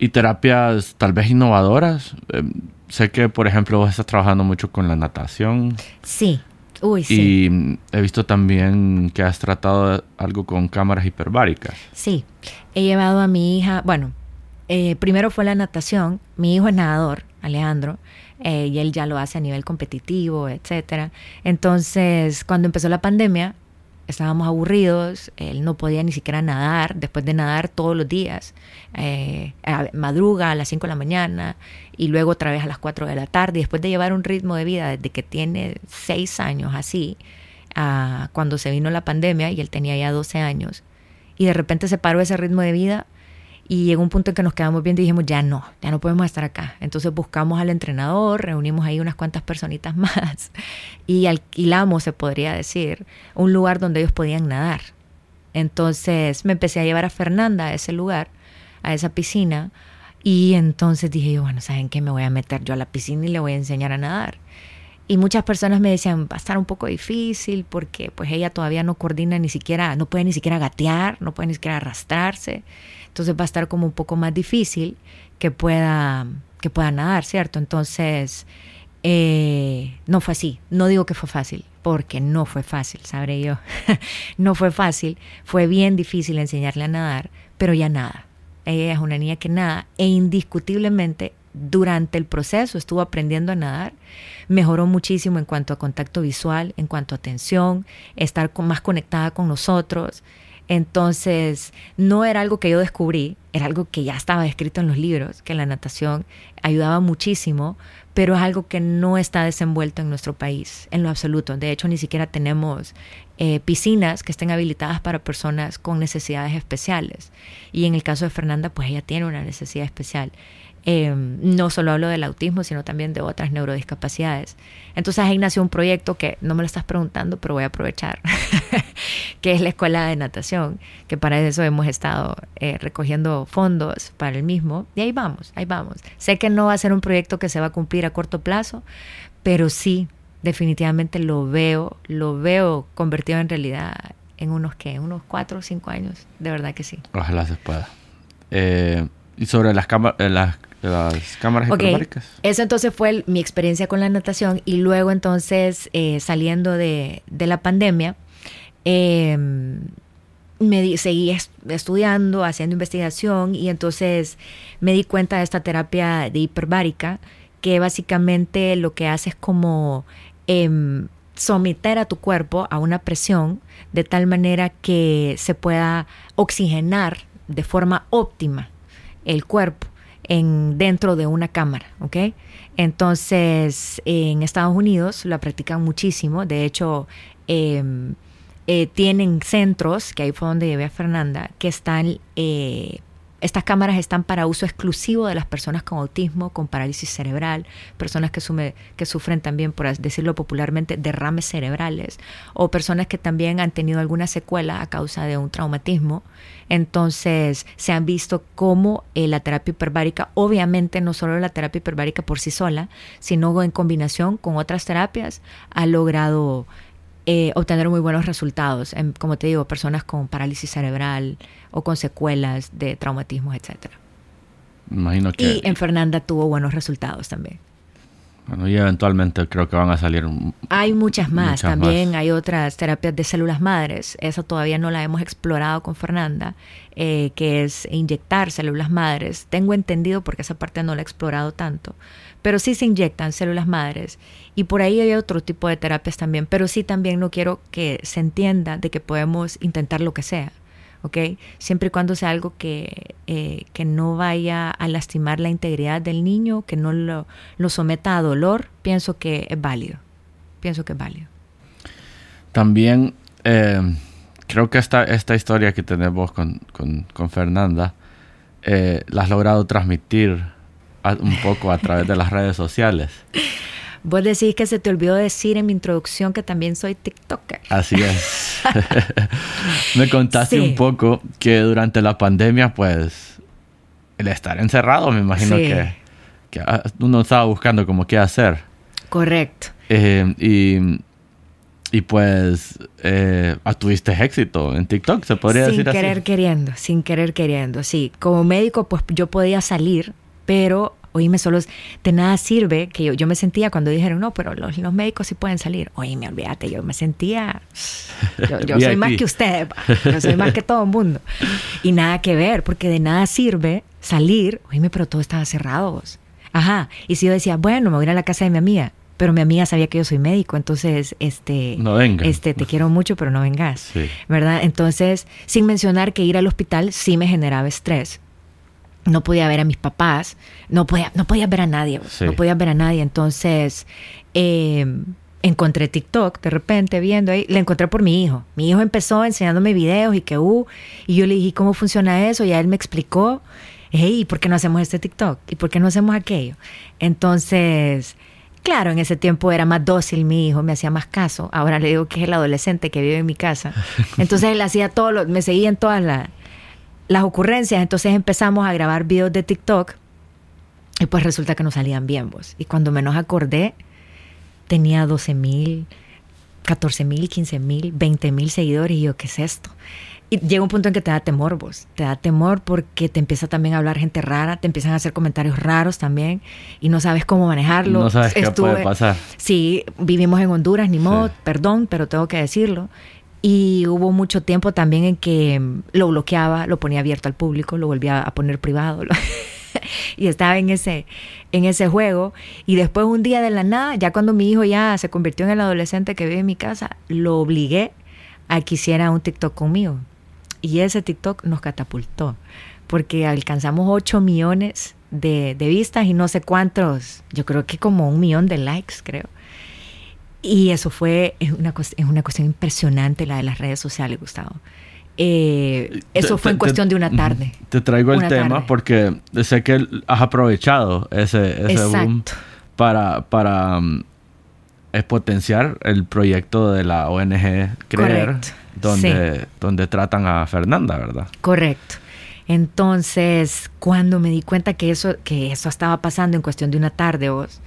y terapias tal vez innovadoras. Em, sé que, por ejemplo, vos estás trabajando mucho con la natación. Sí. Uy, sí. Y he visto también que has tratado algo con cámaras hiperbáricas. Sí. He llevado a mi hija, bueno, eh, primero fue la natación. Mi hijo es nadador, Alejandro, eh, y él ya lo hace a nivel competitivo, etcétera. Entonces, cuando empezó la pandemia, estábamos aburridos, él no podía ni siquiera nadar, después de nadar todos los días, eh, madruga a las 5 de la mañana y luego otra vez a las 4 de la tarde, y después de llevar un ritmo de vida desde que tiene 6 años así, cuando se vino la pandemia y él tenía ya 12 años, y de repente se paró ese ritmo de vida y llegó un punto en que nos quedamos viendo y dijimos, ya no, ya no podemos estar acá. Entonces buscamos al entrenador, reunimos ahí unas cuantas personitas *laughs* más y alquilamos, se podría decir, un lugar donde ellos podían nadar. Entonces me empecé a llevar a Fernanda a ese lugar, a esa piscina, y entonces dije yo, bueno, ¿saben qué? Me voy a meter yo a la piscina y le voy a enseñar a nadar. Y muchas personas me decían, va a estar un poco difícil porque pues ella todavía no coordina ni siquiera, no puede ni siquiera gatear, no puede ni siquiera arrastrarse. Entonces va a estar como un poco más difícil que pueda, que pueda nadar, ¿cierto? Entonces, eh, no fue así. No digo que fue fácil, porque no fue fácil, sabré yo. *laughs* no fue fácil, fue bien difícil enseñarle a nadar, pero ya nada. Ella es una niña que nada e indiscutiblemente durante el proceso estuvo aprendiendo a nadar, mejoró muchísimo en cuanto a contacto visual, en cuanto a atención, estar más conectada con nosotros, entonces, no era algo que yo descubrí, era algo que ya estaba escrito en los libros, que la natación ayudaba muchísimo, pero es algo que no está desenvuelto en nuestro país, en lo absoluto. De hecho, ni siquiera tenemos eh, piscinas que estén habilitadas para personas con necesidades especiales. Y en el caso de Fernanda, pues ella tiene una necesidad especial. Em, no solo hablo del autismo, sino también de otras neurodiscapacidades. Entonces ahí nació un proyecto que no me lo estás preguntando, pero voy a aprovechar, *laughs* que es la escuela de natación, que para eso hemos estado eh, recogiendo fondos para el mismo. Y ahí vamos, ahí vamos. Sé que no va a ser un proyecto que se va a cumplir a corto plazo, pero sí, definitivamente lo veo, lo veo convertido en realidad en unos que, unos cuatro o cinco años, de verdad que sí. Ojalá se pueda. Eh, y sobre las, eh, las de las cámaras hiperbáricas. Eso entonces fue mi experiencia con la natación y luego entonces eh, saliendo de, la pandemia, em, me seguí estudiando, haciendo investigación y entonces me di cuenta de esta terapia de hiperbárica que básicamente lo que hace es como em, someter a tu cuerpo a una presión de tal manera que se pueda oxigenar de forma óptima el cuerpo en, dentro de una cámara, ¿ok? Entonces, en Estados Unidos la practican muchísimo, de hecho, em, eh, tienen centros, que ahí fue donde llevé a Fernanda, que están eh, estas cámaras están para uso exclusivo de las personas con autismo, con parálisis cerebral, personas que, que sufren también, por decirlo popularmente, derrames cerebrales, o personas que también han tenido alguna secuela a causa de un traumatismo. Entonces, se han visto cómo eh, la terapia hiperbárica, obviamente no solo la terapia hiperbárica por sí sola, sino en combinación con otras terapias, ha logrado eh, obtener muy buenos resultados, en, como te digo, personas con parálisis cerebral o con secuelas de traumatismos, etcétera. Imagino que... Y en Fernanda tuvo buenos resultados también. Bueno, y eventualmente creo que van a salir. Hay muchas más. También hay otras terapias de células madres. Esa todavía no la hemos explorado con Fernanda, eh, que es inyectar células madres. Tengo entendido porque esa parte no la he explorado tanto. Pero sí se inyectan células madres. Y por ahí hay otro tipo de terapias también. Pero sí también no quiero que se entienda de que podemos intentar lo que sea. ¿ok? Siempre y cuando sea algo que, eh, que no vaya a lastimar la integridad del niño, que no lo, lo, someta a dolor, pienso que es válido. Pienso que es válido. También eh, creo que esta, esta historia que tenemos con, con, con Fernanda eh, la has logrado transmitir un poco a través de las redes sociales. Vos decís que se te olvidó decir en mi introducción que también soy TikToker. Así es. *laughs* Me contaste un poco que durante la pandemia, pues, el estar encerrado, me imagino que, ah, uno estaba buscando como qué hacer. Correcto. Eh, y, y pues eh, tuviste éxito en TikTok, se podría decir así. Sin querer queriendo, sin querer queriendo, sí. Como médico, pues yo podía salir, pero Oíme, solo de nada sirve que yo, yo me sentía cuando dijeron, no, pero los, los médicos sí pueden salir. Oíme, olvídate, yo me sentía, yo, soy más que *laughs* usted, yo soy más que todo el mundo. Y nada que ver, porque de nada sirve salir, oíme, pero todo estaba cerrado. Ajá, y si yo decía, bueno, me voy a ir a la casa de mi amiga, pero mi amiga sabía que yo soy médico, entonces, este, no venga. este, te quiero mucho, pero no vengas, ¿verdad? Entonces, sin mencionar que ir al hospital sí me generaba estrés, no podía ver a mis papás, no podía, no podía ver a nadie, no podía ver a nadie. Entonces, eh, encontré TikTok de repente viendo ahí, le encontré por mi hijo. Mi hijo empezó enseñándome videos y que, uh, y yo le dije, ¿cómo funciona eso? Y él me explicó, hey, ¿por qué no hacemos este TikTok? ¿Y por qué no hacemos aquello? Entonces, claro, en ese tiempo era más dócil mi hijo, me hacía más caso. Ahora le digo que es el adolescente que vive en mi casa. *laughs* Entonces él hacía todo, lo, me seguía en todas las las ocurrencias. Entonces empezamos a grabar videos de TikTok y pues resulta que no salían bien vos. Y cuando menos acordé, tenía 12 mil, 14 mil, 15 mil, 20 mil seguidores y yo, ¿qué es esto? Y llega un punto en que te da temor vos, te da temor porque te empieza también a hablar gente rara, te empiezan a hacer comentarios raros también y no sabes cómo manejarlo. No sabes qué puede pasar. Sí, vivimos en Honduras, ni modo, perdón, pero tengo que decirlo. Y hubo mucho tiempo también en que mm, lo bloqueaba, lo ponía abierto al público, lo volvía a poner privado. *laughs* y estaba en ese, en ese juego. Y después un día de la nada, ya cuando mi hijo ya se convirtió en el adolescente que vive en mi casa, lo obligué a que hiciera un TikTok conmigo. Y ese TikTok nos catapultó, porque alcanzamos 8 millones de, de vistas y no sé cuántos, yo creo que como un millón de likes, creo. Y eso fue una, es una cuestión impresionante la de las redes sociales, Gustavo. Eh, eso fue en cuestión de una tarde. Te traigo el tema porque sé que has aprovechado ese, ese boom para, para um, potenciar el proyecto de la ONG Creer, donde, donde tratan a Fernanda, ¿verdad? Correcto. Entonces, cuando me di cuenta que eso, que eso estaba pasando en cuestión de una tarde, vos,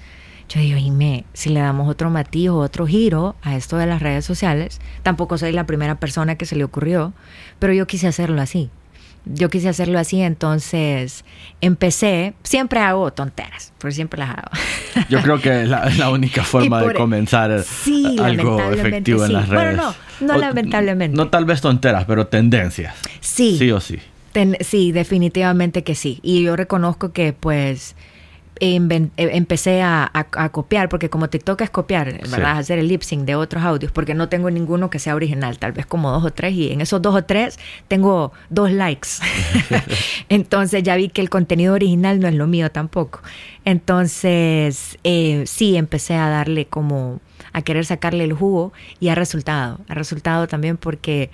yo digo, me si le damos otro matiz o otro giro a esto de las redes sociales, tampoco soy la primera persona que se le ocurrió, pero yo quise hacerlo así. yo quise hacerlo así, entonces empecé, siempre hago tonteras, porque siempre las hago. *laughs* Yo creo que es la, única forma de comenzar algo efectivo en las redes. Bueno, no, no lamentablemente. No tal vez tonteras, pero tendencias. Sí. Sí o sí. sí, definitivamente que sí. Y yo reconozco que pues empecé a, copiar, porque como TikTok es copiar, ¿verdad? Hacer el lip sync de otros audios, porque no tengo ninguno que sea original, tal vez como dos o tres, y en esos dos o tres tengo dos likes. *laughs* Entonces ya vi que el contenido original no es lo mío tampoco. Entonces, eh, sí, empecé a darle como a querer sacarle el jugo y ha resultado. Ha resultado también porque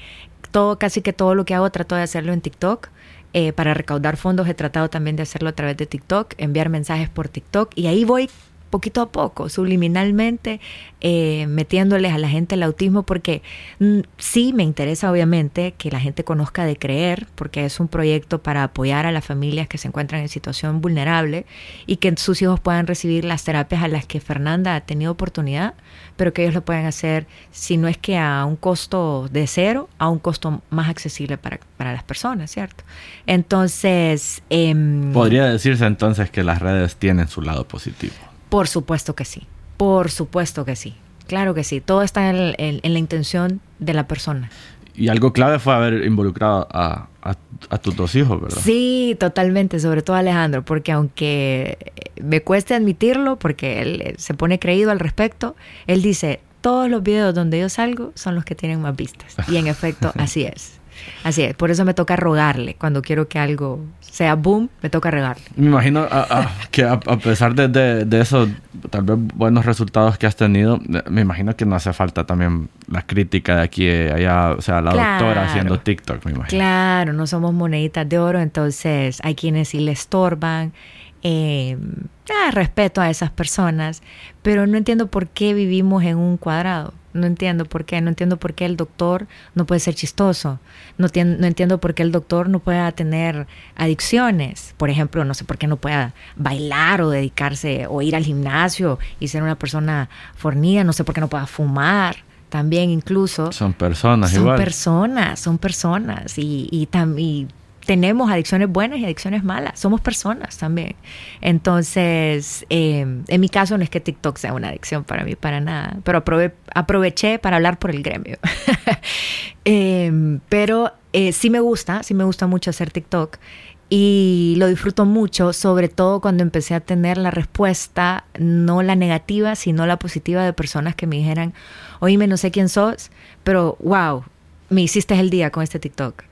todo, casi que todo lo que hago trato de hacerlo en TikTok eh, para recaudar fondos he tratado también de hacerlo a través de TikTok, enviar mensajes por TikTok y ahí voy poquito a poco, subliminalmente, eh, metiéndoles a la gente el autismo, porque mm, sí me interesa obviamente que la gente conozca de creer, porque es un proyecto para apoyar a las familias que se encuentran en situación vulnerable y que sus hijos puedan recibir las terapias a las que Fernanda ha tenido oportunidad, pero que ellos lo puedan hacer, si no es que a un costo de cero, a un costo más accesible para, para las personas, ¿cierto? Entonces... Em, Podría decirse entonces que las redes tienen su lado positivo. Por supuesto que sí, por supuesto que sí. Claro que sí, todo está en, la intención de la persona. Y algo clave fue haber involucrado a, tus dos hijos, ¿verdad? Sí, totalmente, sobre todo Alejandro, porque aunque me cueste admitirlo, porque él se pone creído al respecto, él dice, todos los videos donde yo salgo son los que tienen más vistas. Y en efecto, *laughs* así es. Así es, por eso me toca rogarle. Cuando quiero que algo sea boom, me toca rogarle. Me imagino que a, pesar de, de, esos tal vez buenos resultados que has tenido, me imagino que no hace falta también la crítica de aquí allá, o sea, la doctora haciendo TikTok, me imagino. Claro, no somos moneditas de oro, entonces hay quienes sí le estorban. Eh, ah, respeto a esas personas, pero no entiendo por qué vivimos en un cuadrado. No entiendo por qué, no entiendo por qué el doctor no puede ser chistoso, no, no, entiendo por qué el doctor no pueda tener adicciones, por ejemplo, no sé por qué no pueda bailar o dedicarse o ir al gimnasio y ser una persona fornida, no sé por qué no pueda fumar también incluso. Son personas son igual. Son personas, son personas y, y, y tenemos adicciones buenas y adicciones malas. Somos personas también. Entonces, eh, en mi caso no es que TikTok sea una adicción para mí, para nada, pero aproveché para hablar por el gremio. *laughs* Em, pero eh, sí me gusta, sí me gusta mucho hacer TikTok y lo disfruto mucho, sobre todo cuando empecé a tener la respuesta, no la negativa, sino la positiva de personas que me dijeran, oíme, no sé quién sos, pero wow, me hiciste el día con este TikTok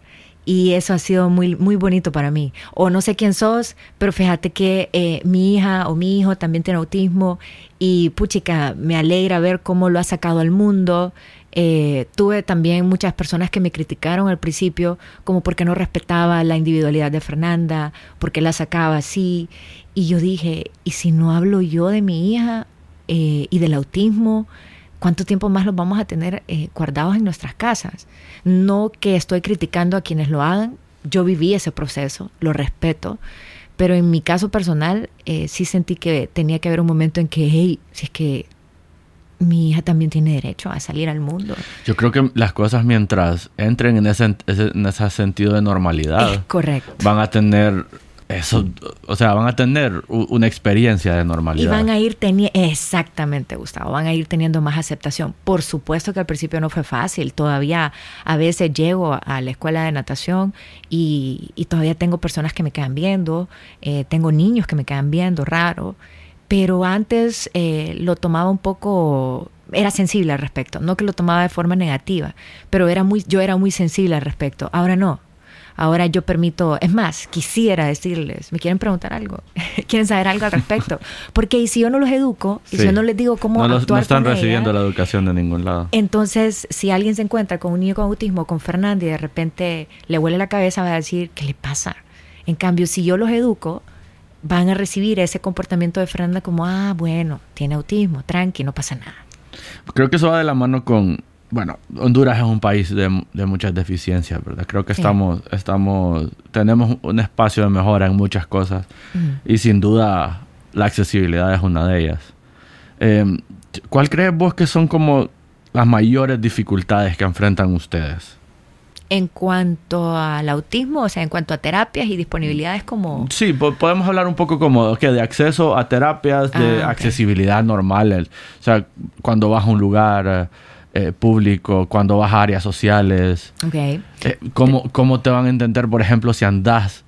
y eso ha sido muy, muy bonito para mí. O no sé quién sos, pero fíjate que eh, mi hija o mi hijo también tiene autismo y puchica, me alegra ver cómo lo ha sacado al mundo. Eh, tuve también muchas personas que me criticaron al principio, como porque no respetaba la individualidad de Fernanda, porque la sacaba así. Y yo dije, ¿y si no hablo yo de mi hija eh, y del autismo? ¿Cuánto tiempo más los vamos a tener eh, guardados en nuestras casas? No que estoy criticando a quienes lo hagan, yo viví ese proceso, lo respeto, pero en mi caso personal eh, sí sentí que tenía que haber un momento en que, hey, si es que mi hija también tiene derecho a salir al mundo. Yo creo que las cosas mientras entren en ese, en ese sentido de normalidad, correcto. van a tener eso, o sea, van a tener una experiencia de normalidad. Y van a ir teniendo, exactamente, Gustavo, van a ir teniendo más aceptación. Por supuesto que al principio no fue fácil, todavía a veces llego a la escuela de natación y, todavía tengo personas que me quedan viendo, eh, tengo niños que me quedan viendo, raro, pero antes eh, lo tomaba un poco era sensible al respecto, no que lo tomaba de forma negativa, pero era muy, yo era muy sensible al respecto. Ahora no, Ahora yo permito, es más, quisiera decirles, me quieren preguntar algo, *laughs* quieren saber algo al respecto. *laughs* Porque si yo no los educo, y si yo no les digo cómo no actuar No están recibiendo la educación de ningún lado. Entonces, si alguien se encuentra con un niño con autismo, con Fernando, y de repente le huele la cabeza, va a decir, ¿qué le pasa? En cambio, si yo los educo, van a recibir ese comportamiento de Fernanda como, ah, bueno, tiene autismo, tranqui, no pasa nada. Creo que eso va de la mano con bueno, Honduras es un país de, muchas deficiencias, ¿verdad? Creo que estamos, estamos, tenemos un espacio de mejora en muchas cosas y sin duda la accesibilidad es una de ellas. Em, ¿Cuál crees vos que son como las mayores dificultades que enfrentan ustedes? En cuanto al autismo, o sea, en cuanto a terapias y disponibilidades como... Sí, podemos hablar un poco como que de acceso a terapias, de ah, accesibilidad normal. o sea, cuando vas a un lugar eh, público, cuando vas a áreas sociales. Ok. Eh, ¿cómo, ¿Cómo te van a entender, por ejemplo, si andas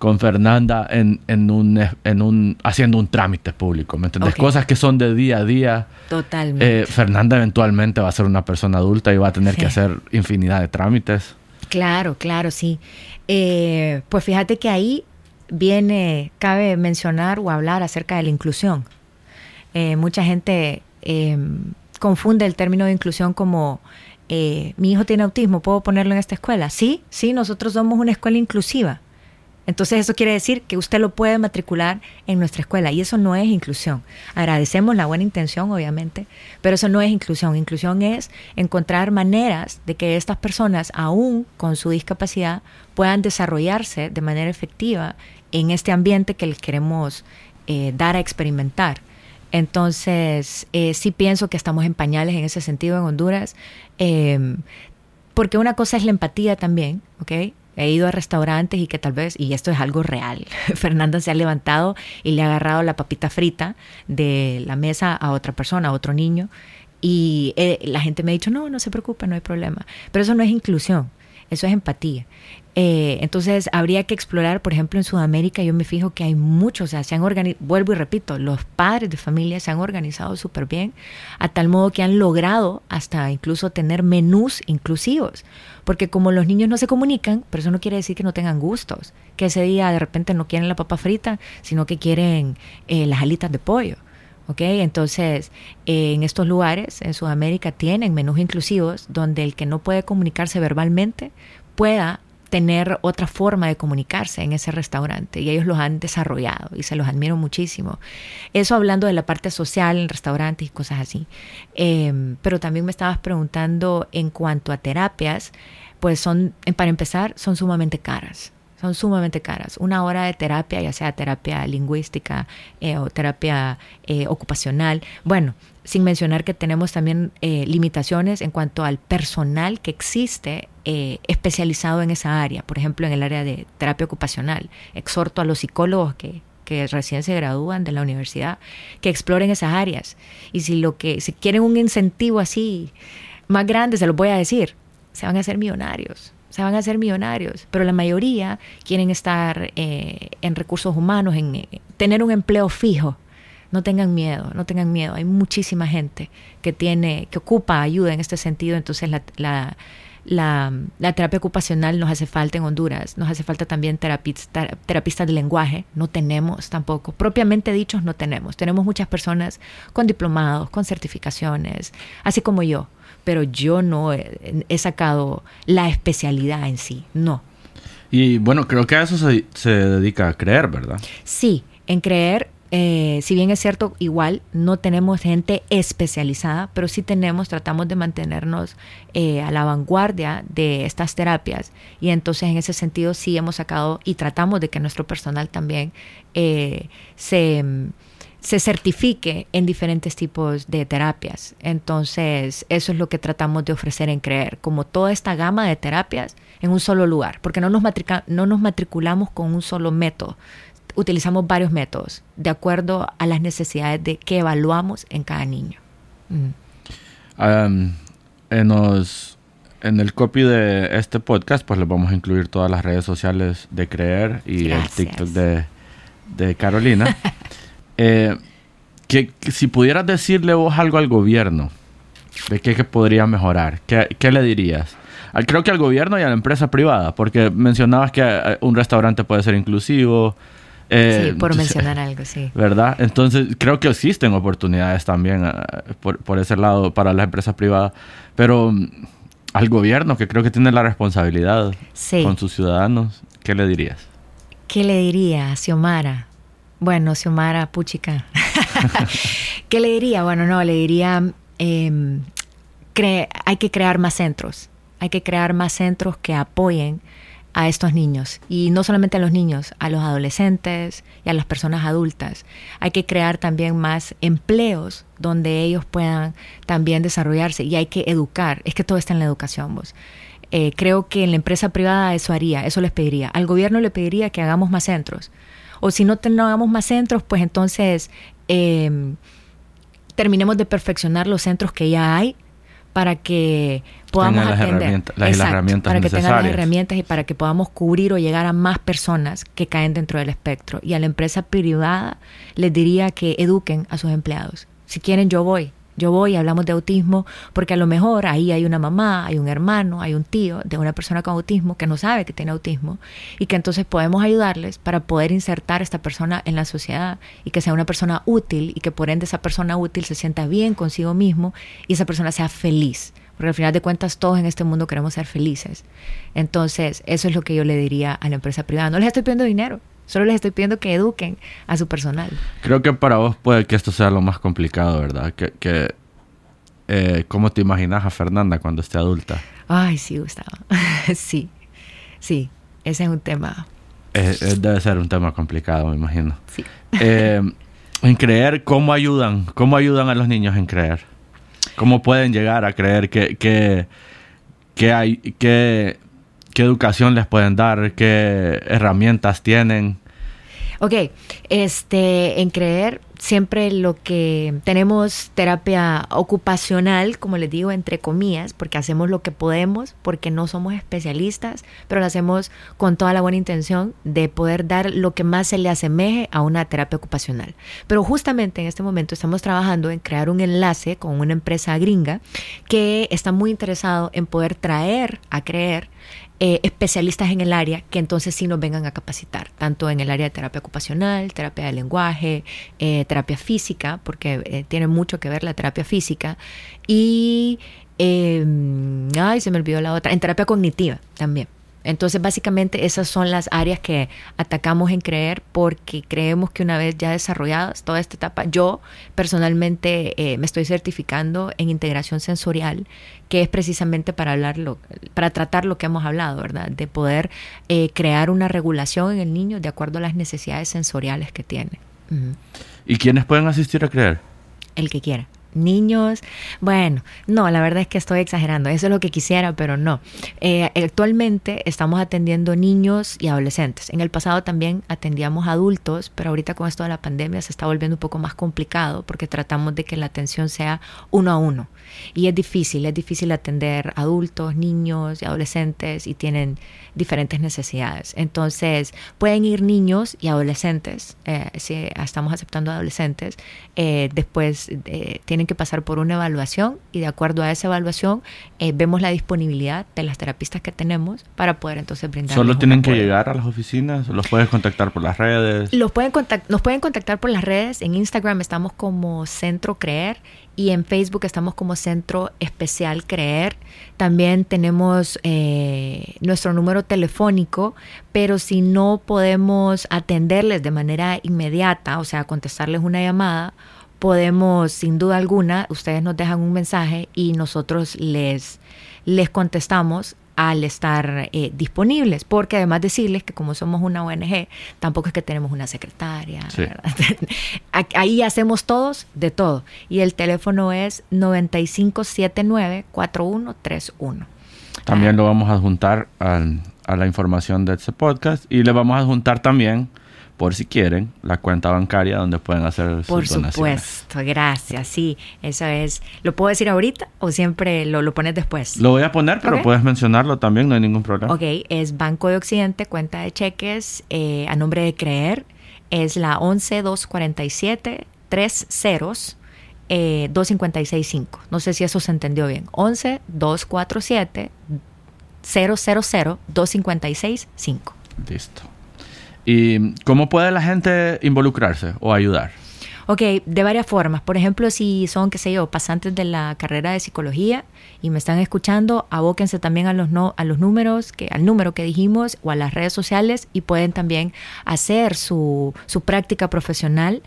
con Fernanda en, en, un, en un, haciendo un trámite público, ¿me entiendes? Cosas que son de día a día. Totalmente. Eh, Fernanda eventualmente va a ser una persona adulta y va a tener que hacer infinidad de trámites. Claro, claro, sí. Eh, pues fíjate que ahí viene, cabe mencionar o hablar acerca de la inclusión. Eh, mucha gente confunde el término de inclusión como mi hijo tiene autismo, ¿puedo ponerlo en esta escuela? Sí, sí, nosotros somos una escuela inclusiva entonces eso quiere decir que usted lo puede matricular en nuestra escuela y eso no es inclusión. Agradecemos la buena intención, obviamente, pero eso no es inclusión. Inclusión es encontrar maneras de que estas personas, aún con su discapacidad, puedan desarrollarse de manera efectiva en este ambiente que les queremos eh, dar a experimentar. Entonces, eh, sí pienso que estamos en pañales en ese sentido en Honduras, eh, porque una cosa es la empatía también, ¿ok? he ido a restaurantes y que tal vez, y esto es algo real, *laughs* Fernanda se ha levantado y le ha agarrado la papita frita de la mesa a otra persona, a otro niño, y eh, la gente me ha dicho, no, no se preocupe, no hay problema. Pero eso no es inclusión, eso es empatía. Eh, entonces habría que explorar, por ejemplo, en Sudamérica yo me fijo que hay muchos, o sea, se han organizado, vuelvo y repito, los padres de familia se han organizado súper bien, a tal modo que han logrado hasta incluso tener menús inclusivos, porque como los niños no se comunican, pero eso no quiere decir que no tengan gustos, que ese día de repente no quieren la papa frita, sino que quieren eh, las alitas de pollo. ¿ok? Entonces, eh, en estos lugares, en Sudamérica, tienen menús inclusivos donde el que no puede comunicarse verbalmente pueda tener otra forma de comunicarse en ese restaurante y ellos los han desarrollado y se los admiro muchísimo. Eso hablando de la parte social en restaurantes y cosas así. Em, pero también me estabas preguntando en cuanto a terapias, pues son, para empezar, son sumamente caras son sumamente caras. Una hora de terapia, ya sea terapia lingüística eh, o terapia eh, ocupacional, bueno, sin mencionar que tenemos también eh, limitaciones en cuanto al personal que existe especializado en esa área, por ejemplo, en el área de terapia ocupacional. Exhorto a los psicólogos que, que recién se gradúan de la universidad que exploren esas áreas. Y si lo que si quieren un incentivo así más grande, se los voy a decir, se van a hacer millonarios se van a hacer millonarios, pero la mayoría quieren estar eh, en recursos humanos, en eh, tener un empleo fijo. No tengan miedo, no tengan miedo. Hay muchísima gente que tiene, que ocupa ayuda en este sentido. Entonces la, la, la, terapia ocupacional nos hace falta en Honduras. Nos hace falta también terapistas, terapistas de lenguaje. No tenemos tampoco. Propiamente dichos no tenemos. Tenemos muchas personas con diplomados, con certificaciones, así como yo pero yo no he, sacado la especialidad en sí, no. Y bueno, creo que a eso se, dedica a creer, ¿verdad? Sí, en creer, eh, si bien es cierto, igual no tenemos gente especializada, pero sí tenemos, tratamos de mantenernos eh, a la vanguardia de estas terapias. Y entonces en ese sentido sí hemos sacado y tratamos de que nuestro personal también eh, se se certifique en diferentes tipos de terapias. Entonces, eso es lo que tratamos de ofrecer en Creer, como toda esta gama de terapias en un solo lugar, porque no nos, no nos matriculamos con un solo método, utilizamos varios métodos de acuerdo a las necesidades de que evaluamos en cada niño. en, en el copy de este podcast, pues les vamos a incluir todas las redes sociales de Creer y el TikTok de, de Carolina. *laughs* Eh, que, si pudieras decirle vos algo al gobierno, ¿de qué, podría mejorar? ¿Qué, le dirías? creo que al gobierno y a la empresa privada, porque mencionabas que eh, un restaurante puede ser inclusivo. Eh, sí, por mencionar algo, sí. ¿Verdad? Entonces, creo que existen oportunidades también por, ese lado para las empresas privadas, pero mm, al gobierno, que creo que tiene la responsabilidad con sus ciudadanos, ¿qué le dirías? ¿Qué le diría a Xiomara? Bueno, Xiomara Puchica. *laughs* ¿Qué le diría? Bueno, no, le diría, em, hay que crear más centros. Hay que crear más centros que apoyen a estos niños. Y no solamente a los niños, a los adolescentes y a las personas adultas. Hay que crear también más empleos donde ellos puedan también desarrollarse. Y hay que educar. Es que todo está en la educación, vos. Eh, creo que en la empresa privada eso haría, eso les pediría. Al gobierno le pediría que hagamos más centros. O si no, hagamos más centros, pues entonces em, terminemos de perfeccionar los centros que ya hay para que podamos las atender. herramientas- las Exacto, herramientas para que tengan las herramientas y para que podamos cubrir o llegar a más personas que caen dentro del espectro. Y a la empresa privada les diría que eduquen a sus empleados. Si quieren, yo voy. Yo voy hablamos de autismo porque a lo mejor ahí hay una mamá, hay un hermano, hay un tío de una persona con autismo que no sabe que tiene autismo y que entonces podemos ayudarles para poder insertar a esta persona en la sociedad y que sea una persona útil y que por ende esa persona útil se sienta bien consigo mismo y esa persona sea feliz. Porque al final de cuentas todos en este mundo queremos ser felices. Entonces, eso es lo que yo le diría a la empresa privada. No les estoy pidiendo dinero, solo les estoy pidiendo que eduquen a su personal. Creo que para vos puede que esto sea lo más complicado, ¿verdad? Que, que eh, ¿Cómo te imaginas a Fernanda cuando esté adulta? Ay, sí, Gustavo. *laughs* sí, sí, ese es un tema. Eh, eh, debe ser un tema complicado, me imagino. Sí. Eh, en creer, ¿cómo ayudan? ¿Cómo ayudan a los niños en creer? ¿Cómo pueden llegar a creer que, que, que hay, que, qué educación les pueden dar? ¿Qué herramientas tienen? Ok, este, en creer, siempre lo que tenemos terapia ocupacional, como les digo, entre comillas, porque hacemos lo que podemos, porque no somos especialistas, pero lo hacemos con toda la buena intención de poder dar lo que más se le asemeje a una terapia ocupacional. Pero justamente en este momento estamos trabajando en crear un enlace con una empresa gringa que está muy interesado en poder traer a creer eh, especialistas en el área que entonces sí nos vengan a capacitar, tanto en el área de terapia ocupacional, terapia de lenguaje, eh, terapia física, porque eh, tiene mucho que ver la terapia física, y, eh, ay, se me olvidó la otra, en terapia cognitiva también. Entonces, básicamente esas son las áreas que atacamos en creer porque creemos que una vez ya desarrolladas toda esta etapa, yo personalmente eh, me estoy certificando en integración sensorial, que es precisamente para hablar lo- para tratar lo que hemos hablado, ¿verdad? De poder eh, crear una regulación en el niño de acuerdo a las necesidades sensoriales que tiene. ¿Y quiénes pueden asistir a creer? El que quiera. Niños, bueno, no, la verdad es que estoy exagerando, eso es lo que quisiera, pero no. Eh, actualmente estamos atendiendo niños y adolescentes. En el pasado también atendíamos adultos, pero ahorita con esto de la pandemia se está volviendo un poco más complicado porque tratamos de que la atención sea uno a uno. Y es difícil, es difícil atender adultos, niños y adolescentes y tienen diferentes necesidades. Entonces, pueden ir niños y adolescentes, eh, si estamos aceptando adolescentes, eh, después eh, tienen que pasar por una evaluación y de acuerdo a esa evaluación eh, vemos la disponibilidad de las terapistas que tenemos para poder entonces brindar. ¿Solo tienen que llegar a las oficinas? ¿Los puedes contactar por las redes? Los pueden contact- nos pueden contactar por las redes. En Instagram estamos como Centro Creer y en Facebook estamos como Centro Especial Creer. También tenemos eh, nuestro número telefónico, pero si no podemos atenderles de manera inmediata, o sea, contestarles una llamada, podemos, sin duda alguna, ustedes nos dejan un mensaje y nosotros les, les contestamos al estar eh, disponibles, porque además decirles que como somos una ONG, tampoco es que tenemos una secretaria. *laughs* Ahí hacemos todos de todo. Y el teléfono es 9579-4131. También lo vamos a adjuntar al- a la información de este podcast y le vamos a adjuntar también, por si quieren, la cuenta bancaria donde pueden hacer sus Por donaciones. supuesto, gracias. Sí, eso es. ¿Lo puedo decir ahorita o siempre lo, lo pones después? Lo voy a poner, pero puedes mencionarlo también, no hay ningún problema. Ok, es Banco de Occidente, cuenta de cheques eh, a nombre de Creer. Es la 11247 3 ceros eh, 2565. No sé si eso se entendió bien. 11247 000 2565. Listo. ¿Y cómo puede la gente involucrarse o ayudar? Ok, de varias formas. Por ejemplo, si son, qué sé yo, pasantes de la carrera de psicología y me están escuchando, abóquense también a los, no, a los números, que, al número que dijimos o a las redes sociales y pueden también hacer su, su práctica profesional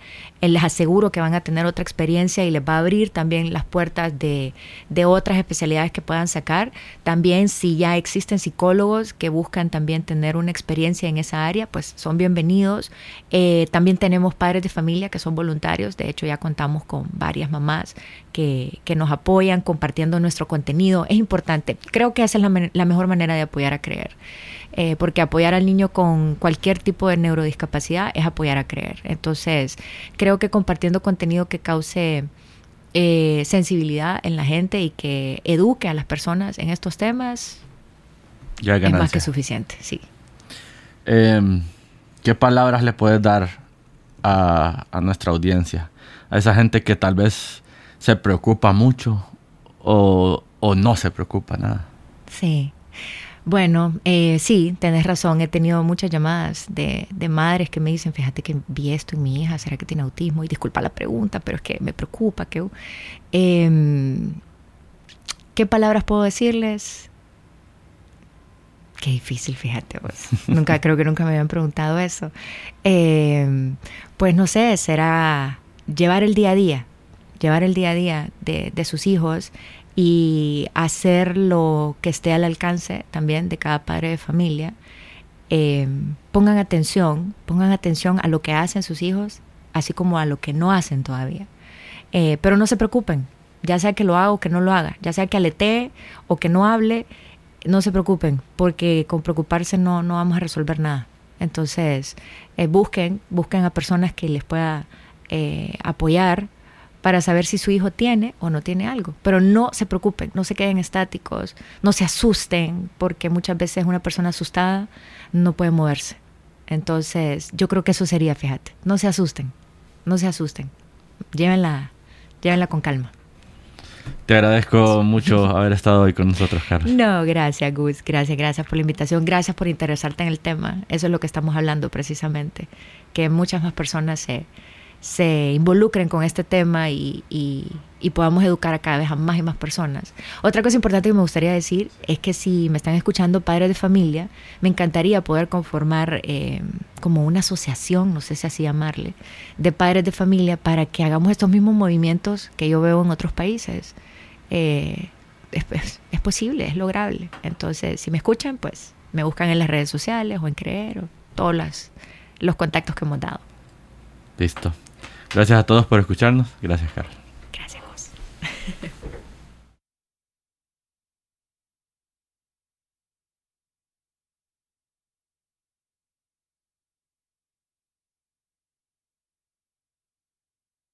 les aseguro que van a tener otra experiencia y les va a abrir también las puertas de, de otras especialidades que puedan sacar. También si ya existen psicólogos que buscan también tener una experiencia en esa área, pues son bienvenidos. Eh, también tenemos padres de familia que son voluntarios, de hecho ya contamos con varias mamás que, que nos apoyan compartiendo nuestro contenido. Es importante, creo que esa es la mejor manera de apoyar a creer. Eh, porque apoyar al niño con cualquier tipo de neurodiscapacidad es apoyar a creer. Entonces, creo que compartiendo contenido que cause eh, sensibilidad en la gente y que eduque a las personas en estos temas es más que suficiente, sí. Em, ¿Qué palabras le puedes dar a, a nuestra audiencia? A esa gente que tal vez se preocupa mucho o, o no se preocupa nada. Sí. Bueno, eh, sí, tenés razón. He tenido muchas llamadas de, de, madres que me dicen, fíjate que vi esto en mi hija, ¿será que tiene autismo? Y disculpa la pregunta, pero es que me preocupa. Que, eh, ¿Qué palabras puedo decirles? Qué difícil, fíjate. Pues. *laughs* nunca, creo que nunca me habían preguntado eso. Eh, pues no sé, será llevar el día a día, llevar el día a día de, de sus hijos y hacer lo que esté al alcance también de cada padre de familia. Eh, pongan atención, pongan atención a lo que hacen sus hijos, así como a lo que no hacen todavía. Eh, pero no se preocupen, ya sea que lo haga o que no lo haga, ya sea que aletee o que no hable, no se preocupen, porque con preocuparse no, no vamos a resolver nada. Entonces, eh, busquen, busquen a personas que les pueda apoyar, para saber si su hijo tiene o no tiene algo. Pero no se preocupen, no se queden estáticos, no se asusten, porque muchas veces una persona asustada no puede moverse. Entonces, yo creo que eso sería, fíjate, no se asusten, no se asusten, llévenla, llévenla con calma. Te agradezco mucho haber estado hoy con nosotros, Carlos. No, gracias, Gus. Gracias, gracias por la invitación. Gracias por interesarte en el tema. Eso es lo que estamos hablando precisamente. Que muchas más personas se, se involucren con este tema y, y, podamos educar a cada vez a más y más personas. Otra cosa importante que me gustaría decir es que si me están escuchando padres de familia, me encantaría poder conformar eh, como una asociación, no sé si así llamarle, de padres de familia para que hagamos estos mismos movimientos que yo veo en otros países. Eh, es, es, posible, es lograble. Entonces, si me escuchan, pues me buscan en las redes sociales o en Creer o todos las, los contactos que hemos dado. Listo. Gracias a todos por escucharnos. Gracias, Carlos. Gracias, vos. *laughs*